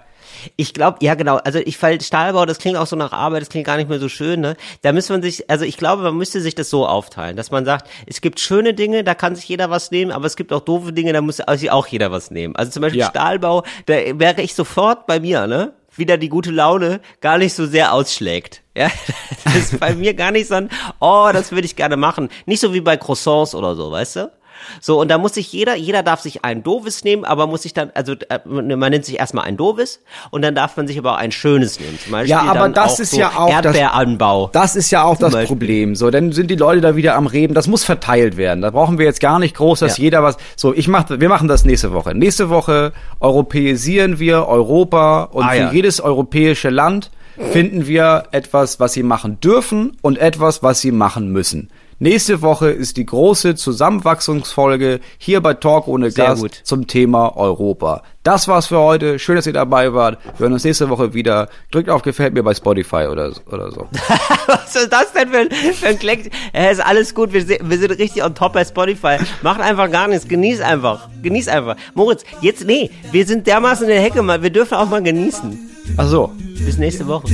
Ich glaube, ja genau, also ich fall Stahlbau, das klingt auch so nach Arbeit, das klingt gar nicht mehr so schön, ne? Da müsste man sich, also ich glaube, man müsste sich das so aufteilen, dass man sagt, es gibt schöne Dinge, da kann sich jeder was nehmen, aber es gibt auch doofe Dinge, da muss sich auch jeder was nehmen. Also zum Beispiel Ja. Stahlbau, da wäre ich sofort bei mir, ne? Wieder die gute Laune gar nicht so sehr ausschlägt. Ja, (laughs) das ist bei mir gar nicht so ein, oh, das würde ich gerne machen. Nicht so wie bei Croissants oder so, weißt du? So, und da muss sich jeder, jeder darf sich ein doofes nehmen, aber muss sich dann, also äh, man nimmt sich erstmal ein doofes und dann darf man sich aber auch ein schönes nehmen. Zum Beispiel Ja, aber das ist so ja auch das- Erdbeeranbau. Das ist ja auch das Beispiel. Problem. So, dann sind die Leute da wieder am Reden. Das muss verteilt werden. Da brauchen wir jetzt gar nicht groß, dass Ja. jeder was. So, ich mach, wir machen das nächste Woche. Nächste Woche europäisieren wir Europa und Ah, für ja. jedes europäische Land finden wir etwas, was sie machen dürfen und etwas, was sie machen müssen. Nächste Woche ist die große Zusammenwachsungsfolge hier bei Talk ohne Sehr Gast gut. zum Thema Europa. Das war's für heute. Schön, dass ihr dabei wart. Wir hören uns nächste Woche wieder. Drückt auf Gefällt mir bei Spotify oder, oder so. (laughs) Was ist das denn für ein, für ein Kleck? Äh, ist alles gut, wir, wir sind richtig on top bei Spotify. Macht einfach gar nichts, genieß einfach. Genieß einfach. Moritz, jetzt, nee, wir sind dermaßen in der Hecke mal, wir dürfen auch mal genießen. Ach. Bis nächste Woche.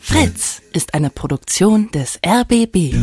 Fritz ist eine Produktion des RBB.